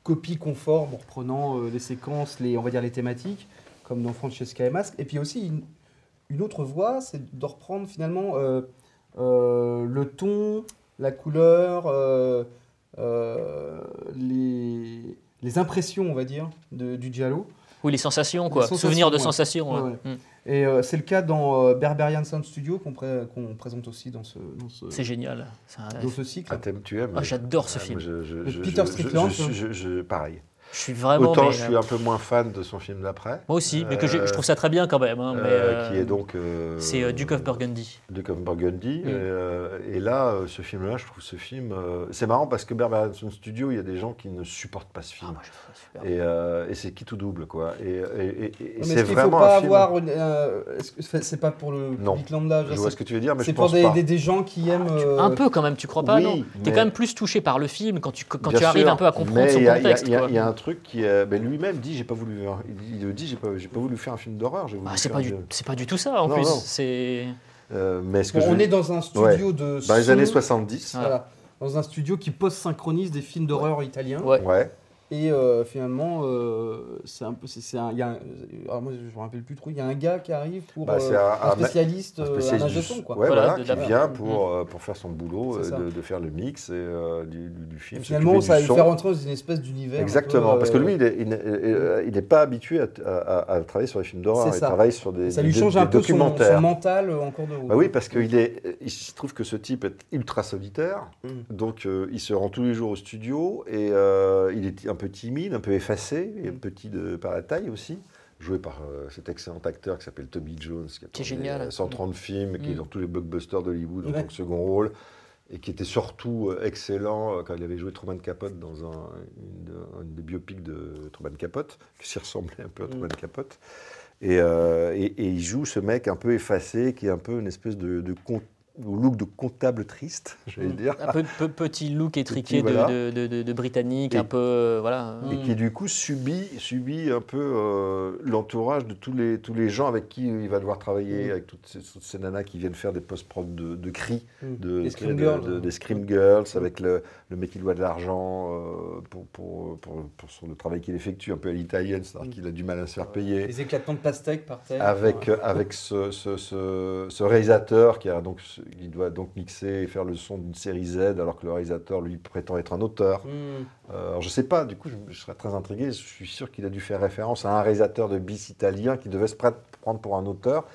copie conforme en reprenant euh, les séquences, les, on va dire les thématiques, comme dans Francesca et Masque. Et puis aussi une, une autre voie, c'est de reprendre finalement euh, le ton, la couleur, les, les impressions, on va dire, de- du giallo. Oui, les sensations, quoi. Les sensations, Souvenirs de ouais. sensations. Ouais, ouais. ouais. Mm. Et euh, c'est le cas dans euh, Berberian Sound Studio qu'on pré- qu'on présente aussi dans ce, dans ce, C'est génial. C'est un- dans ce cycle. Ah, tu aimes Ah, j'adore ce Ah, film. je- je- je- Peter je- Strickland, je- je- je- je- Pareil. Je suis vraiment. Autant mais, je suis euh, un peu moins fan de son film d'après. Moi aussi, mais que Euh, je trouve ça très bien quand même. hein, mais, euh, qui euh, est donc. euh, C'est euh, Duke of Burgundy. Duke of Burgundy. Mm. Et, euh, et là, euh, ce film-là, je trouve ce film. euh, c'est marrant parce que Sound Studio, il y a des gens qui ne supportent pas ce film. Ah, moi, je trouve ça super. et et, et c'est qui tout double, quoi. Et, et- et- c'est est-ce qu'il ne faut pas un film. avoir. une, euh, est-ce que c'est- pas pour le Non. public lambda Je vois c'est- ce que tu veux dire, mais C'est je pour pense des, pas. des, des gens qui aiment. euh, Un peu quand même, tu crois pas oui, Non. T'es quand même plus touché par le film quand tu, quand Bien tu arrives sûr, un peu à comprendre son il y contexte. Il y, y a un truc qui est. ben, lui-même dit j'ai pas voulu. Il, il le dit j'ai pas, j'ai pas voulu faire un film d'horreur. j'ai voulu Ah, c'est faire pas du, de- c'est pas du tout ça en Non, plus. C'est Euh, mais Bon, on est dans un studio de. dans les années 70. Voilà. Dans un studio qui post-synchronise des films d'horreur italiens. Ouais. Et euh, finalement, euh, c'est un peu. c'est- c'est un- il y a un- alors moi, je me rappelle plus trop. Il y a un gars qui arrive pour. Bah, c'est euh, un- spécialiste, un spécialiste du- son, quoi. Ouais, Voilà, voilà, de qui la- vient pour, pour faire son boulot, de, de faire le mix et, euh, du, du- du film. Finalement, ça va son. faire rentrer dans une espèce d'univers. un Exactement, peu, parce que lui, il n'est pas habitué à, à- à travailler sur les films d'horreur. Il travaille sur des, Ça lui des- change des un peu son, son mental en cours de route. Bah oui, parce qu'il est, il se trouve que ce type est ultra solitaire, Mm. donc euh, il se rend tous les jours au studio et euh, il est un peu timide, un peu effacé, et Mm. petit de, par la taille aussi, joué par euh, cet excellent acteur qui s'appelle Toby Jones, qui a tourné, génial. euh, 130 films, qui est Mm. dans tous les blockbusters d'Hollywood en Ouais. tant que second rôle, et qui était surtout euh, excellent euh, quand il avait joué Truman Capote dans un, une, une des biopics de Truman Capote, qui s'y ressemblait un peu à Mm. Truman Capote. Et, et- et il joue ce mec un peu effacé, qui est un peu une espèce de, de au look de comptable triste, j'allais Mm. dire, un peu, peu- petit look étriqué Petit, voilà. de, de, de- de britannique, Et- un peu euh, voilà. Mm. et qui du coup subit, subit un peu euh, l'entourage de tous les, tous les gens avec qui il va devoir travailler, Mm. avec toutes ces, toutes ces nanas qui viennent faire des post-prod de, de cris, Mm. de, Des Scream de- Girls, de- hein. des Scream Girls, avec le, le mec qui doit de l'argent euh, pour, pour, pour, pour son- le travail qu'il effectue, un peu à l'italienne, c'est-à-dire Mm. qu'il a du mal à se faire payer. Les éclatants de pastèque par terre. avec, euh, avec ce, ce- ce- ce réalisateur qui, a donc, qui doit donc mixer et faire le son d'une série Z, alors que le réalisateur, lui, prétend être un auteur. Mm. Euh, alors, je sais pas, du coup, je, je serais très intrigué. Je suis sûr qu'il a dû faire référence à un réalisateur de bis italien qui devait se prendre pour un auteur.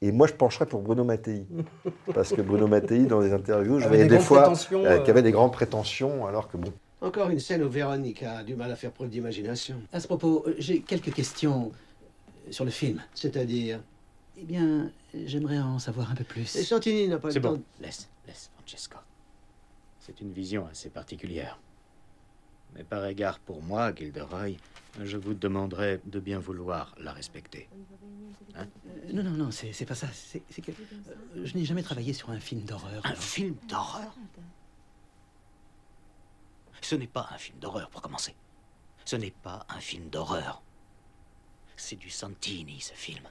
Et moi, je pencherais pour Bruno Mattei. Parce que Bruno Mattei, dans les interviews, je voyais des des grandes fois prétentions, euh, euh. qu'il avait des grandes prétentions, alors que bon. Encore une scène où Véronique a du mal à faire preuve d'imagination. À ce propos, euh, j'ai quelques questions sur le film. C'est-à-dire? Eh bien, j'aimerais en savoir un peu plus. Et Santini n'a pas C'est le temps. bon, laisse, laisse, Francesco. C'est une vision assez particulière. Mais par égard pour moi, Gilderoy, je vous demanderai de bien vouloir la respecter. Hein? Euh, non, non, non, c'est c'est pas ça. C'est c'est que euh, je n'ai jamais travaillé sur un film d'horreur. Un film d'horreur? Ce n'est pas un film d'horreur, pour commencer. Ce n'est pas un film d'horreur. C'est du Santini, ce film.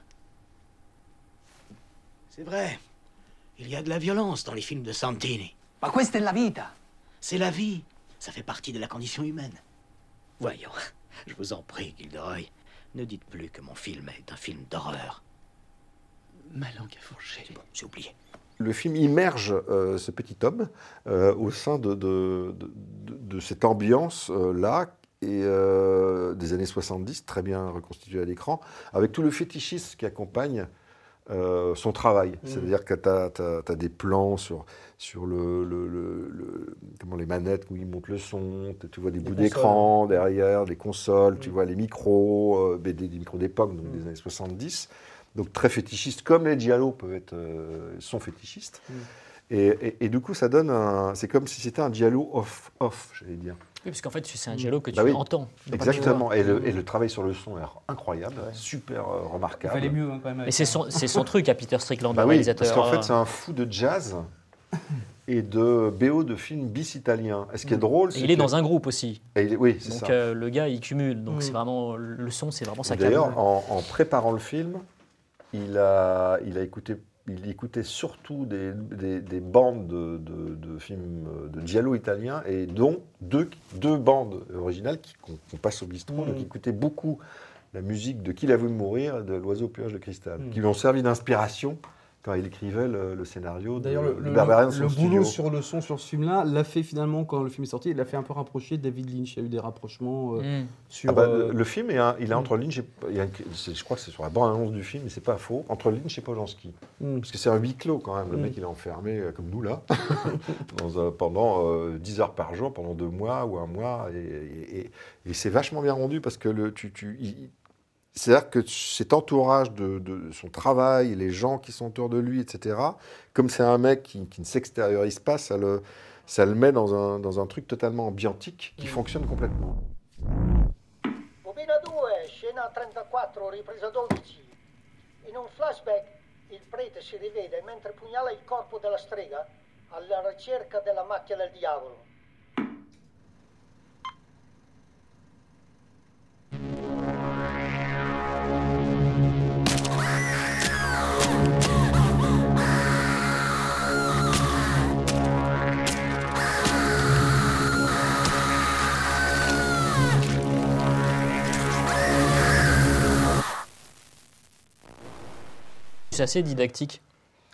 C'est vrai. Il y a de la violence dans les films de Santini. Ma questa è la vita. C'est la vie. Ça fait partie de la condition humaine. Voyons, je vous en prie, Gilderoy, ne dites plus que mon film est un film d'horreur. Ma langue a fourché. C'est bon, c'est oublié. Le film immerge euh, ce petit homme euh, au sein de, de, de- de- de cette ambiance-là et euh, des années 70, très bien reconstituée à l'écran, avec tout le fétichisme qui accompagne euh, son travail. C'est-à-dire que tu as, des plans sur, sur le, le- le- le- comment, les manettes où il monte le son, tu vois des bouts d'écran derrière, les consoles, tu Mm. vois les micros, euh, des, des micros d'époque, donc des années 70. Donc très fétichistes, comme les Giallo peuvent être, euh, sont fétichistes. Mm. Et, et- et du coup, ça donne un. C'est comme si c'était un Giallo off, off j'allais dire. Oui, parce qu'en fait, c'est un dialogue que tu Bah oui, entends. Tu le Exactement. voir. Et le, et le travail sur le son est incroyable, super euh, Il remarquable. fallait mieux hein, quand même. Et c'est son, c'est son truc à Peter Strickland, Bah le oui, réalisateur. parce qu'en hein. fait, c'est un fou de jazz et de BO de films bis italiens. Et ce qui est Mm. drôle, Et c'est il est que- dans un groupe aussi. et il est- oui, c'est Donc ça. euh, le gars, il cumule. Donc Mm. c'est vraiment le son, c'est vraiment sa. D'ailleurs, en, en préparant le film, il a, il a écouté, il écoutait surtout des, des- des bandes de, de- de films euh, de giallo italiens et dont deux, deux bandes originales qui- qu'on qu'on passe au bistrot. Mm. Donc, il écoutait beaucoup la musique de Qui l'a vu mourir et de L'oiseau au péage de cristal, Mm. qui lui ont servi d'inspiration quand il écrivait le, le scénario de, D'ailleurs, le, le- le son boulot studio. sur le son sur ce film-là l'a fait finalement, quand le film est sorti, il l'a fait un peu rapprocher David Lynch. Il y a eu des rapprochements euh, Mm. sur. Ah bah, euh, le- Le film, est un- il est Mm. entre Lynch et. il a- je crois que c'est sur la bande-annonce du film, mais c'est pas faux. Entre Lynch et Polanski. Mm. Parce que c'est un huis clos quand même. Le Mm. mec, il est enfermé, euh, comme nous là, dans pendant euh, 10 heures par jour, pendant deux mois ou un mois. Et, et- et- et c'est vachement bien rendu parce que le, tu. tu il- c'est-à-dire que cet entourage de, de son travail, les gens qui sont autour de lui, etc., comme c'est un mec qui, qui ne s'extériorise pas, ça le, ça le met dans un, dans un truc totalement ambiantique qui fonctionne complètement. Bobina 2, scena 34, ripresa 12. In un flashback il prete si rivede mentre pugnala il corpo della strega alla ricerca della macchia del diavolo. C'est assez didactique,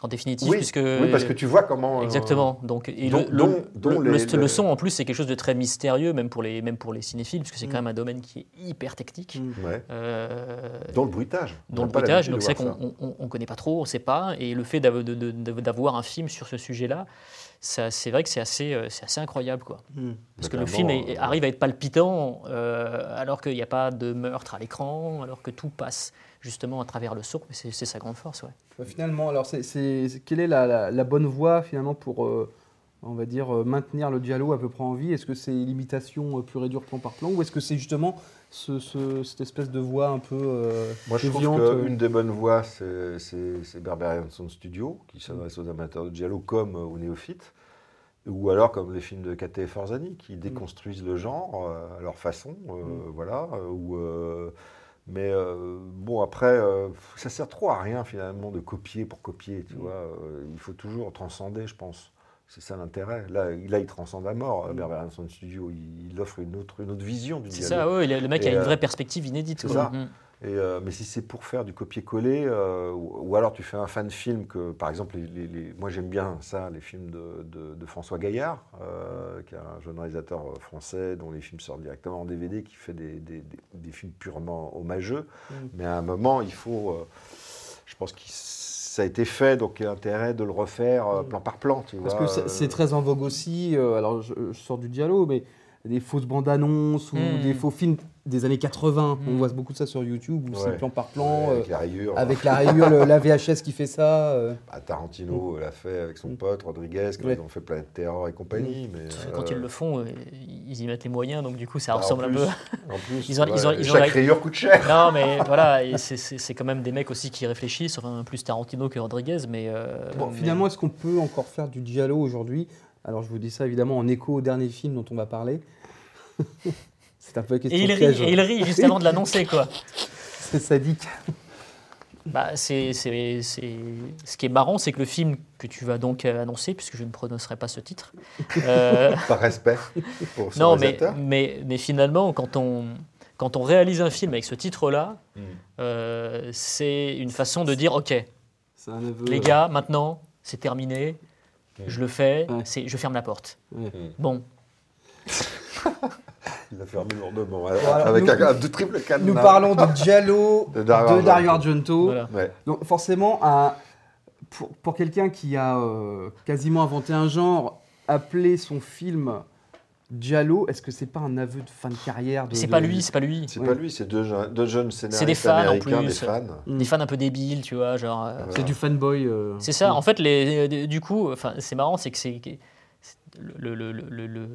en définitive, Oui, puisque... oui, parce que tu vois comment, euh, Exactement. Donc, et dont- le, dont- le- dont le- les- le- le les- son, en plus, c'est quelque chose de très mystérieux, même pour les, même pour les cinéphiles, puisque c'est Mm. quand même un domaine qui est hyper technique. Ouais. Euh, Dans le bruitage. On Dans le bruitage, donc c'est qu'on ne connaît pas trop, on ne sait pas. Et le fait d'avoir un film sur ce sujet-là, c'est vrai que c'est assez, euh, c'est assez incroyable. Quoi. Mm. Parce que le film est- euh, arrive à être palpitant euh, alors qu'il n'y a pas de meurtre à l'écran, alors que tout passe justement à travers le son. Mais c'est sa grande force. Ouais. Bah, Finalement, alors, c'est, quelle est la, la- la bonne voie finalement pour, euh, on va dire, maintenir le dialogue à peu près en vie? Est-ce que c'est l'imitation pure et dure plan par plan, ou est-ce que c'est justement ce- ce- cette espèce de voix un peu euh, Moi, je trouve déviante, euh, qu'une des bonnes voies, c'est Berberian Sound Studio, qui s'adresse aux amateurs de giallo comme aux néophytes, ou alors comme les films de Kate Forzani, qui déconstruisent le genre euh, à leur façon, euh, voilà, euh, ou, euh, mais euh, bon, après, euh, ça sert trop à rien finalement de copier pour copier, tu vois. euh, il faut toujours transcender, je pense. C'est ça l'intérêt. Là, là, il transcende à mort, Berberian Sound Studio. Il, il offre une autre, une autre vision du C'est giallo. ça, ouais, le- mec Et, a une euh, vraie perspective inédite. C'est ça. Mm. Et, euh, mais si c'est pour faire du copier-coller, euh, ou, ou alors tu fais un fan film que, par exemple, les, les- les- moi j'aime bien ça, les films de, de- de François Gaillard, euh, qui est un jeune réalisateur français dont les films sortent directement en DVD, qui fait des, des- des- des films purement hommageux. Mm. Mais à un moment, il faut. Je pense que ça a été fait, donc il y a intérêt de le refaire euh, plan par plan, tu Parce vois. que c'est- euh, c'est très en vogue aussi, euh, alors je, je sors du dialogue, mais des fausses bandes annonces ou Mm. des faux films des années 80. On voit beaucoup de ça sur YouTube, où c'est Ouais. plan par plan. Ouais, avec euh, la rayure. Avec la rayure, le- la VHS qui fait ça. euh. Ah, Tarantino l'a fait avec son pote Rodriguez, quand Ouais. ils ont fait Planète Terror et compagnie. Mais, Parce que Quand euh, ils le font, euh, ils y mettent les moyens, donc du coup ça Bah, ressemble plus- un peu. en plus, ils ont, ils ont- ouais, ils ont chaque rayure coûte cher. Non, mais voilà, c'est- c'est c'est quand même des mecs aussi qui réfléchissent, enfin plus Tarantino que Rodriguez, mais. euh, Bon, mais- finalement, est-ce qu'on peut encore faire du giallo aujourd'hui? Alors, je vous dis ça évidemment en écho au dernier film dont on va parler. c'est un peu question Et il, rit, piège. et il rit juste avant de l'annoncer, quoi. c'est sadique. Bah, c'est, c'est- c'est- Ce qui est marrant, c'est que le film que tu vas donc euh, annoncer, puisque je ne prononcerai pas ce titre. euh, Par respect pour ce Non, mais, mais, mais finalement, quand on, quand on réalise un film avec ce titre-là, Mm. euh, c'est une façon de dire ok, C'est un aveu, les gars, maintenant, c'est terminé, je le fais, Ouais. c'est, je ferme la porte. Bon, Il a fermé lourdement alors, avec nous- un, un de triple cadenas. Nous parlons de Giallo De de Dario Argento. Voilà. Ouais. Donc forcément, un- pour, pour quelqu'un qui a euh, quasiment inventé un genre, appeler son film Giallo, est-ce que c'est pas un aveu de fin de carrière de- c'est de- pas lui, c'est pas lui. C'est pas lui, c'est deux, jeunes- deux jeunes scénaristes C'est des fans en plus, des fans. des fans un peu débiles, tu vois, genre. euh, C'est du fanboy. euh, C'est ça. En fait, les, du coup, enfin, c'est marrant, c'est que c'est- le, le, le, le,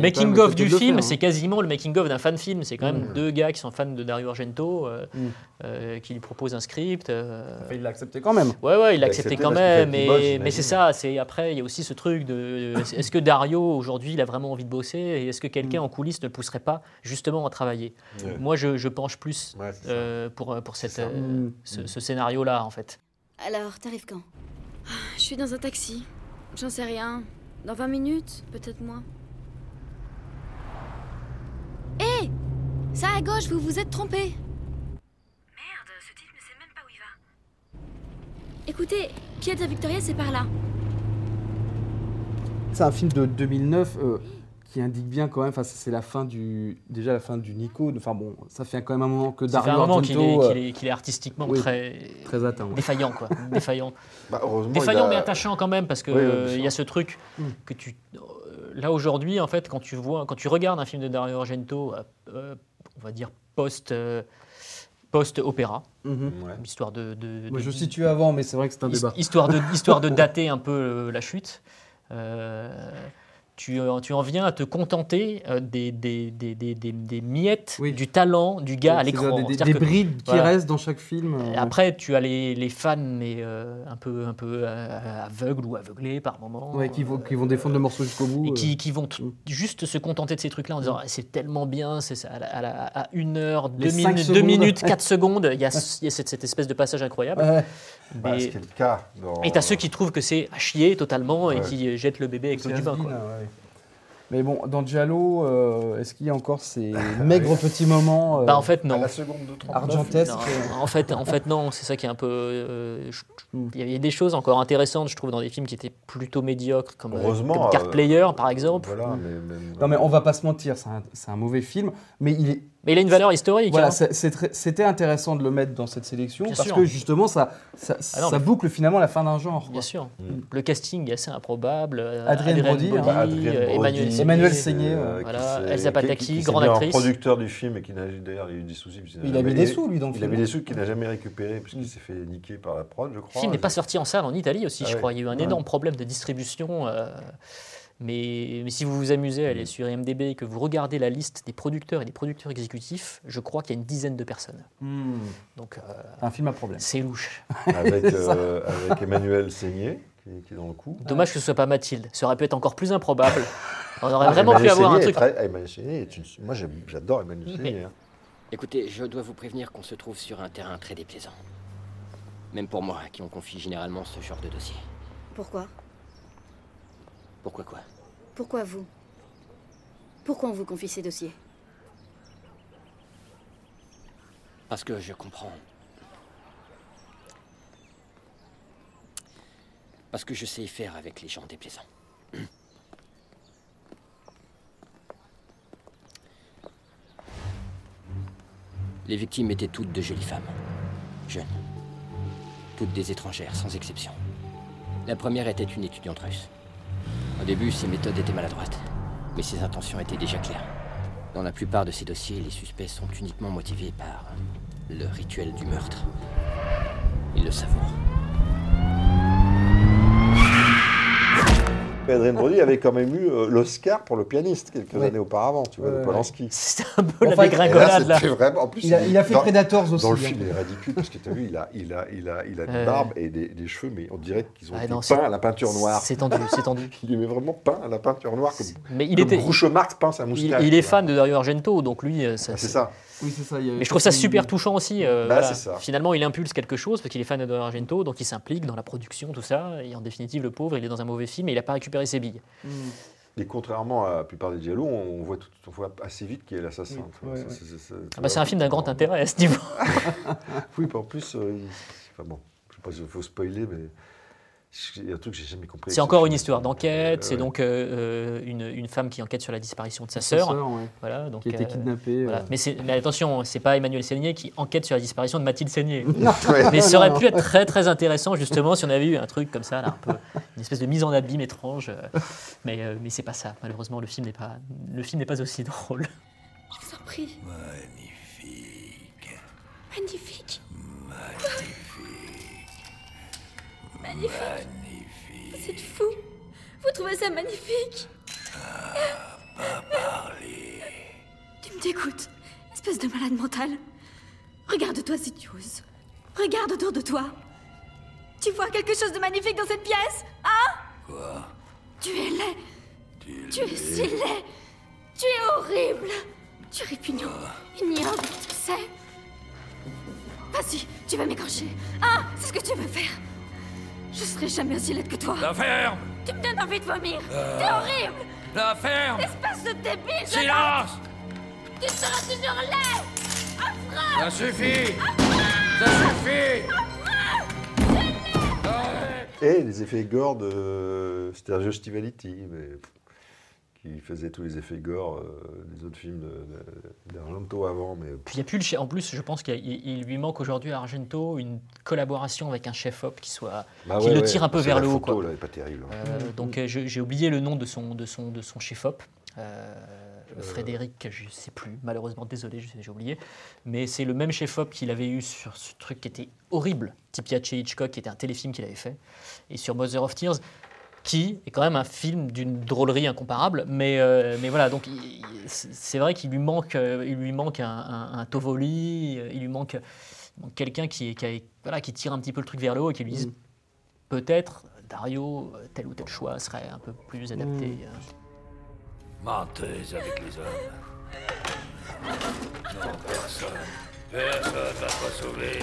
making of du film, faire, hein. c'est quasiment le making of d'un fan film. C'est quand même Mm. deux gars qui sont fans de Dario Argento, euh, Mm. euh, qui lui proposent un script. euh, Enfin, il l'a accepté quand même. Ouais, ouais, il l'a accepté accepté quand même, qu'il bosse, mais c'est ça. C'est après, il y a aussi ce truc de est-ce que Dario aujourd'hui, il a vraiment envie de bosser et est-ce que quelqu'un en coulisses ne le pousserait pas justement à travailler? Ouais. Moi, je, je penche plus Ouais, c'est euh, pour pour cette euh, Mm. ce, ce scénario-là en fait. Alors, t'arrives quand? Je suis dans un taxi. J'en sais rien. Dans 20 minutes Peut-être moins. Hé Ça à gauche, vous vous êtes trompé. Merde, ce type ne sait même pas où il va. Écoutez, Piazza Victoria, c'est par là. C'est un film de 2009 euh, qui indique bien quand même, enfin c'est la fin du, déjà la fin du Nico. Enfin bon, ça fait quand même un moment que Dario un moment qu'il Argento, est, euh, qu'il est- artistiquement oui, très, très atteint. ouais. défaillant, quoi. défaillant. Bah, heureusement, défaillant a- mais attachant quand même, parce que Oui, oui, euh, il y a ce truc Mm. que tu. euh, Là aujourd'hui, en fait, quand tu vois, quand tu regardes un film de Dario Argento, euh, on va dire post. euh, post-opéra, Mhm. histoire de, de- Moi, de- je situe avant, mais c'est vrai que c'est un débat. Histoire de, histoire de dater un peu la chute. Euh, tu, euh, tu en viens à te contenter euh, des, des, des, des, des- des miettes du talent du gars à l'écran. des- brides qui restent dans chaque film, euh, Et Après, tu as les, les fans, mais euh, un peu, un peu euh, aveugles ou aveuglés par moment. Ouais, qui, vont, qui vont défendre le morceau jusqu'au bout. Et euh. qui, qui vont t- juste se contenter de ces trucs-là en disant Ah, c'est tellement bien, c'est ça, à, la- à, la- à une heure, deux, minutes, deux secondes. minutes, quatre secondes, il y a, il y a cette, cette espèce de passage incroyable. Ouais. Bah, Mais- ce qui est le cas dans- Et t'as ceux qui trouvent que c'est à chier totalement et qui jettent le bébé avec l'eau du bain. quoi. Mais bon, dans Giallo, euh, est-ce qu'il y a encore ces maigres petits moments euh, Bah en fait non. Argentesques. Non, en fait, en fait non, c'est ça qui est un peu. euh, je- Il y a des choses encore intéressantes, je trouve, dans des films qui étaient plutôt médiocres, comme, euh, Heureusement, comme Card euh, Player par exemple. Voilà, mais, mais- Non mais on va pas se mentir, c'est un, c'est un mauvais film, mais il est. Mais il a une valeur historique. Voilà, hein. c'était intéressant de le mettre dans cette sélection Bien parce sûr. que justement ça, ça, Ah non, ça mais- boucle finalement la fin d'un genre. Bien quoi. sûr. Le casting est assez improbable. euh, Adrien Brody, hein. Bah, Adrien euh, Emmanuel Brody, Seigné. Emmanuel Seigné, euh, Voilà, Elsa Pataki, grande actrice. producteur du film et qui n'a d'ailleurs il y a eu des soucis. Il a mis des sous, lui, dans le Il a film. mis des sous qu'il n'a jamais récupérés parce qu'il s'est fait niquer par la prod, je Le crois. film n'est pas sorti en salle en Italie aussi, Ah je ouais. crois. Il y a eu un Ouais. énorme problème de distribution. Mais, mais si vous vous amusez à Mm. aller sur IMDb et que vous regardez la liste des producteurs et des producteurs exécutifs, je crois qu'il y a une dizaine de personnes. Hmm. Donc, euh, Un film à problème. c'est louche. Avec, euh, avec Emmanuel Seigné qui, qui est dans le coup. Dommage que ce soit pas Mathilde. Ça aurait pu être encore plus improbable. On aurait Ah, vraiment pu avoir un truc. très- Emmanuel Seigné est une- Moi j'adore Emmanuel Mais- Seigné. hein. Écoutez, je dois vous prévenir qu'on se trouve sur un terrain très déplaisant. Même pour moi, qui on confie généralement ce genre de dossier. Pourquoi? Pourquoi quoi Pourquoi vous Pourquoi on vous confie ces dossiers Parce que je comprends. Parce que je sais faire avec les gens déplaisants. Les victimes étaient toutes de jolies femmes, jeunes. Toutes des étrangères, sans exception. La première était une étudiante russe. Au début, ses méthodes étaient maladroites, mais ses intentions étaient déjà claires. Dans la plupart de ces dossiers, les suspects sont uniquement motivés par le rituel du meurtre. Ils le savourent. Adrien Brody avait quand même eu euh, l'Oscar pour le pianiste quelques Ouais. années auparavant, tu vois, Ouais, de. Polanski. C'est un peu Enfin, la dégringolade là. vraiment- en plus, Il a- il a fait dans- Predators aussi, Dans le hein. film, il est ridicule parce que tu as vu, il a, il a, il a, il a une Euh. barbe et des, des cheveux, mais on dirait qu'ils ont Ah été non, c'est- peints à la peinture noire. C'est tendu, c'est tendu. Il est vraiment peint à la peinture noire comme, Mais il comme était. Groucho Marx peint sa Il, moustache. il est fan de Dario Argento, donc lui, euh, ça, Ah, c'est ça. Oui, c'est ça. il y a- Mais je trouve ça super touchant aussi. euh, Bah, voilà. c'est ça. Finalement, il impulse quelque chose parce qu'il est fan de Argento, donc il s'implique dans la production, tout ça. Et en définitive, le pauvre, il est dans un mauvais film et il n'a pas récupéré ses billes. Hmm. Et contrairement à la plupart des dialogues, on voit, tout- on voit assez vite qui est l'assassin. ouais, c'est- Ah bah, c'est un film d'un grand intérêt à ce niveau. oui, puis en plus, euh, il- enfin bon, je sais pas s'il faut spoiler, mais il y a un truc que j'ai jamais compris. C'est encore une histoire d'enquête. Euh, c'est ouais. donc euh, une, une femme qui enquête sur la disparition de sa sœur. ouais. Voilà, donc, Qui a été euh, kidnappée, voilà. euh. Mais, mais attention, c'est pas Emmanuel Seigné qui enquête sur la disparition de Mathilde Seigné. Mais ça aurait pu être très très intéressant justement si on avait eu un truc comme ça, là, un peu une espèce de mise en abîme étrange. Mais, euh, mais c'est pas ça. Malheureusement, le film n'est pas le film n'est pas aussi drôle. Je vous en prie. Magnifique. Magnifique. Magnifique. Magnifique. Vous êtes fou. Vous trouvez ça magnifique Pas parler. Tu me dégoûtes, espèce de malade mental. Regarde-toi si tu oses. Regarde autour de toi. Tu vois quelque chose de magnifique dans cette pièce Hein? Quoi? Tu es laid. Tu es si laid. Tu es horrible. Tu es répugnant. Ignoble, tu sais. Vas-y, tu vas m'égorger. Hein? C'est ce que tu veux faire. Je serai jamais aussi laide que toi. La ferme Tu me donnes envie de vomir. Euh. T'es horrible. La ferme Espèce de débile. Silence. Tu seras toujours laid. Affreux. Ça suffit Affreux. Ça suffit Affreux. Et les effets gore de Sergio Stivaliti, mais, qui faisait tous les effets gore euh, des autres films de- de- d'Argento avant. Mais Puis il y a plus le chef- En plus, je pense qu'il lui manque aujourd'hui à Argento une collaboration avec un chef-op qui soit Bah qui ouais, le ouais, tire un peu vers le haut. photo, quoi. là, est pas terrible. Euh, donc euh, j'ai oublié le nom de son de son de son chef-op. Euh, Frédéric, je sais plus, malheureusement, désolé, j'ai oublié. Mais c'est le même chef-op qu'il avait eu sur ce truc qui était horrible, Tipiace Hitchcock, qui était un téléfilm qu'il avait fait, et sur Mother of Tears, qui est quand même un film d'une drôlerie incomparable. Mais, euh, mais voilà, donc c'est vrai qu'il lui manque, euh, il lui manque un, un- un Tovoli, euh, il lui manque, quelqu'un qui, qui, a- voilà, qui tire un petit peu le truc vers le haut et qui lui dise peut-être, Dario, tel ou tel choix serait un peu plus adapté. Mm. Mentez avec les hommes. Non, personne. Personne va te sauver.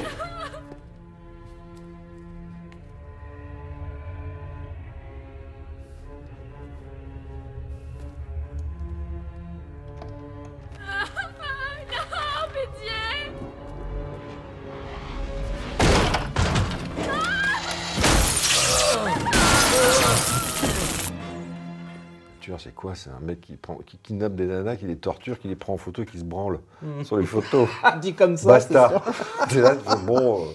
C'est quoi? C'est un mec qui, prend, qui kidnappe des nanas, qui les torture, qui les prend en photo et qui se branle Mm. sur les photos. Dit comme ça, Basta. sûr. Là, bon. euh,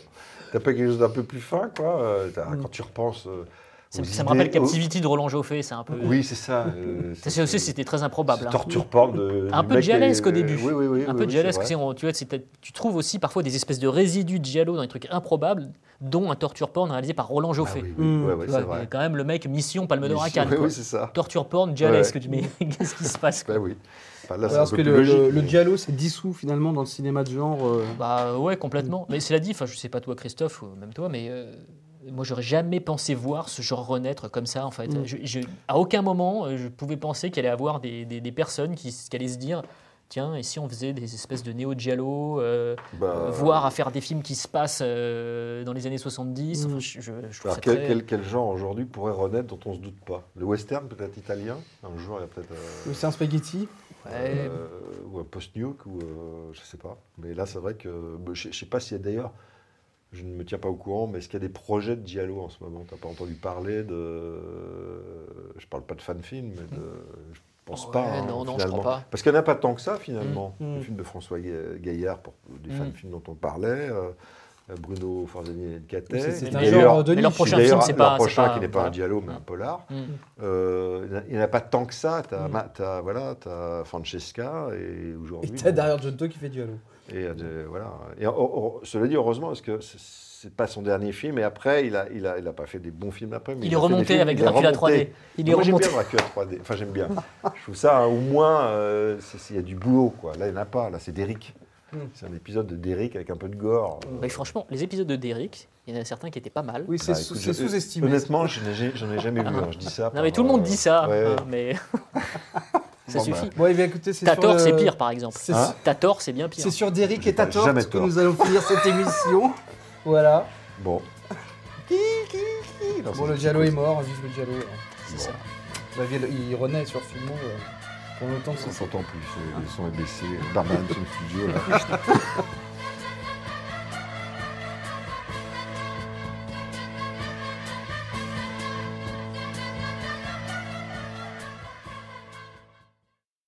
T'as pas quelque chose d'un peu plus fin, quoi? Euh, t'as- Quand tu repenses. euh, Ça, me rappelle aux- Captivity de Roland Joffé, c'est un peu. Oui, c'est ça. euh, Ça, c'est aussi, c'était très improbable. hein. torture porn de- Un peu gialesque au est- début. oui, oui, oui, Un oui, peu oui, gialesque. tu, vois, tu trouves aussi parfois des espèces de résidus de giallo dans des trucs improbables, dont un torture porn réalisé par Roland Joffé. oui, oui, Mm. ouais, ouais, vois, c'est vrai. quand même le mec Mission Palme d'Or à Cannes. oui, c'est ça. Torture porn gialesque. Ouais. Tu dis, mais qu'est-ce qui se passe Bah oui. Enfin, là, Parce que le, logique. le, giallo s'est dissous finalement dans le cinéma de genre. euh, Bah ouais, complètement. Mais cela dit, je sais pas toi, Christophe, ou même toi, mais euh, moi, j'aurais jamais pensé voir ce genre renaître comme ça. En fait, Mm. Je- je- à aucun moment, euh, je pouvais penser qu'il allait y avoir des, des- des personnes qui, qui allaient se dire. Tiens, et si on faisait des espèces de néo-giallo, euh, Bah, euh, voire à faire des films qui se passent euh, dans les années 70, Mm. enfin, je, je- Alors, ça quel, très- quel- quel genre aujourd'hui pourrait renaître dont on se doute pas? Le western, peut-être italien? Un jour, il y a peut-être. euh, Le c'est un spaghetti? Ouais. euh, ou un post-nuke, ou euh, je sais pas. Mais là, c'est vrai que. bah, Je, je sais pas s'il y a d'ailleurs. Je ne me tiens pas au courant, mais est-ce qu'il y a des projets de Giallo en ce moment? T'as pas entendu parler de. Je parle pas de fan film, mais de. Je pense Ouais, pas. hein, non, non, je finalement. crois pas. Parce qu'il n'y en a pas tant que ça, finalement. Mm, mm. Le film de François Ga- Gaillard, pour des Mm. fan films dont on parlait. euh, Bruno Forzani et Catet. C'est- un genre de leur prochain film, c'est leur prochain qui n'est pas un giallo, mais un polar. Mm. Euh, il n'y en a- pas tant que ça. Tu as, Mm. voilà, as Francesca et Et aujourd'hui. t'as derrière Giotto qui fait giallo. Et euh, voilà. Et cela dit, heureusement, parce que c'est- pas son dernier film. Et après, il a, il a, il a pas fait des bons films après. Mais Il est remonté films- avec Dracula remonté. 3D. Il est Moi, j'aime remonté. bien Dracula 3D. Enfin, j'aime bien. Je trouve ça, hein, au moins, euh, il y a du boulot, quoi. Là, il n'y en a pas. Là, c'est Derrick. Mm. C'est un épisode de Derrick avec un peu de gore. Mais franchement, les épisodes de Derrick, il y en a certains qui étaient pas mal. Oui, c'est Bah, sous- sous-estimé. Honnêtement, j'en ai jamais vu. hein. Je dis ça. Non, par, mais tout le monde euh, dit ça, ouais. hein, mais ça Bon, suffit. bah. Bon, eh bien, écoutez, c'est T'as sur tort, le- c'est pire, par exemple. C'est Hein T'as tort, c'est bien pire. C'est sur Derrick et Tator que tort. nous allons finir cette émission. Voilà. Bon. Non, bon, le petits est mort, vive le Giallo. C'est ça. Bah, il renaît sur Filmo euh, pour le temps que s'entend plus. Le son est baissé. Barman le studio. Là.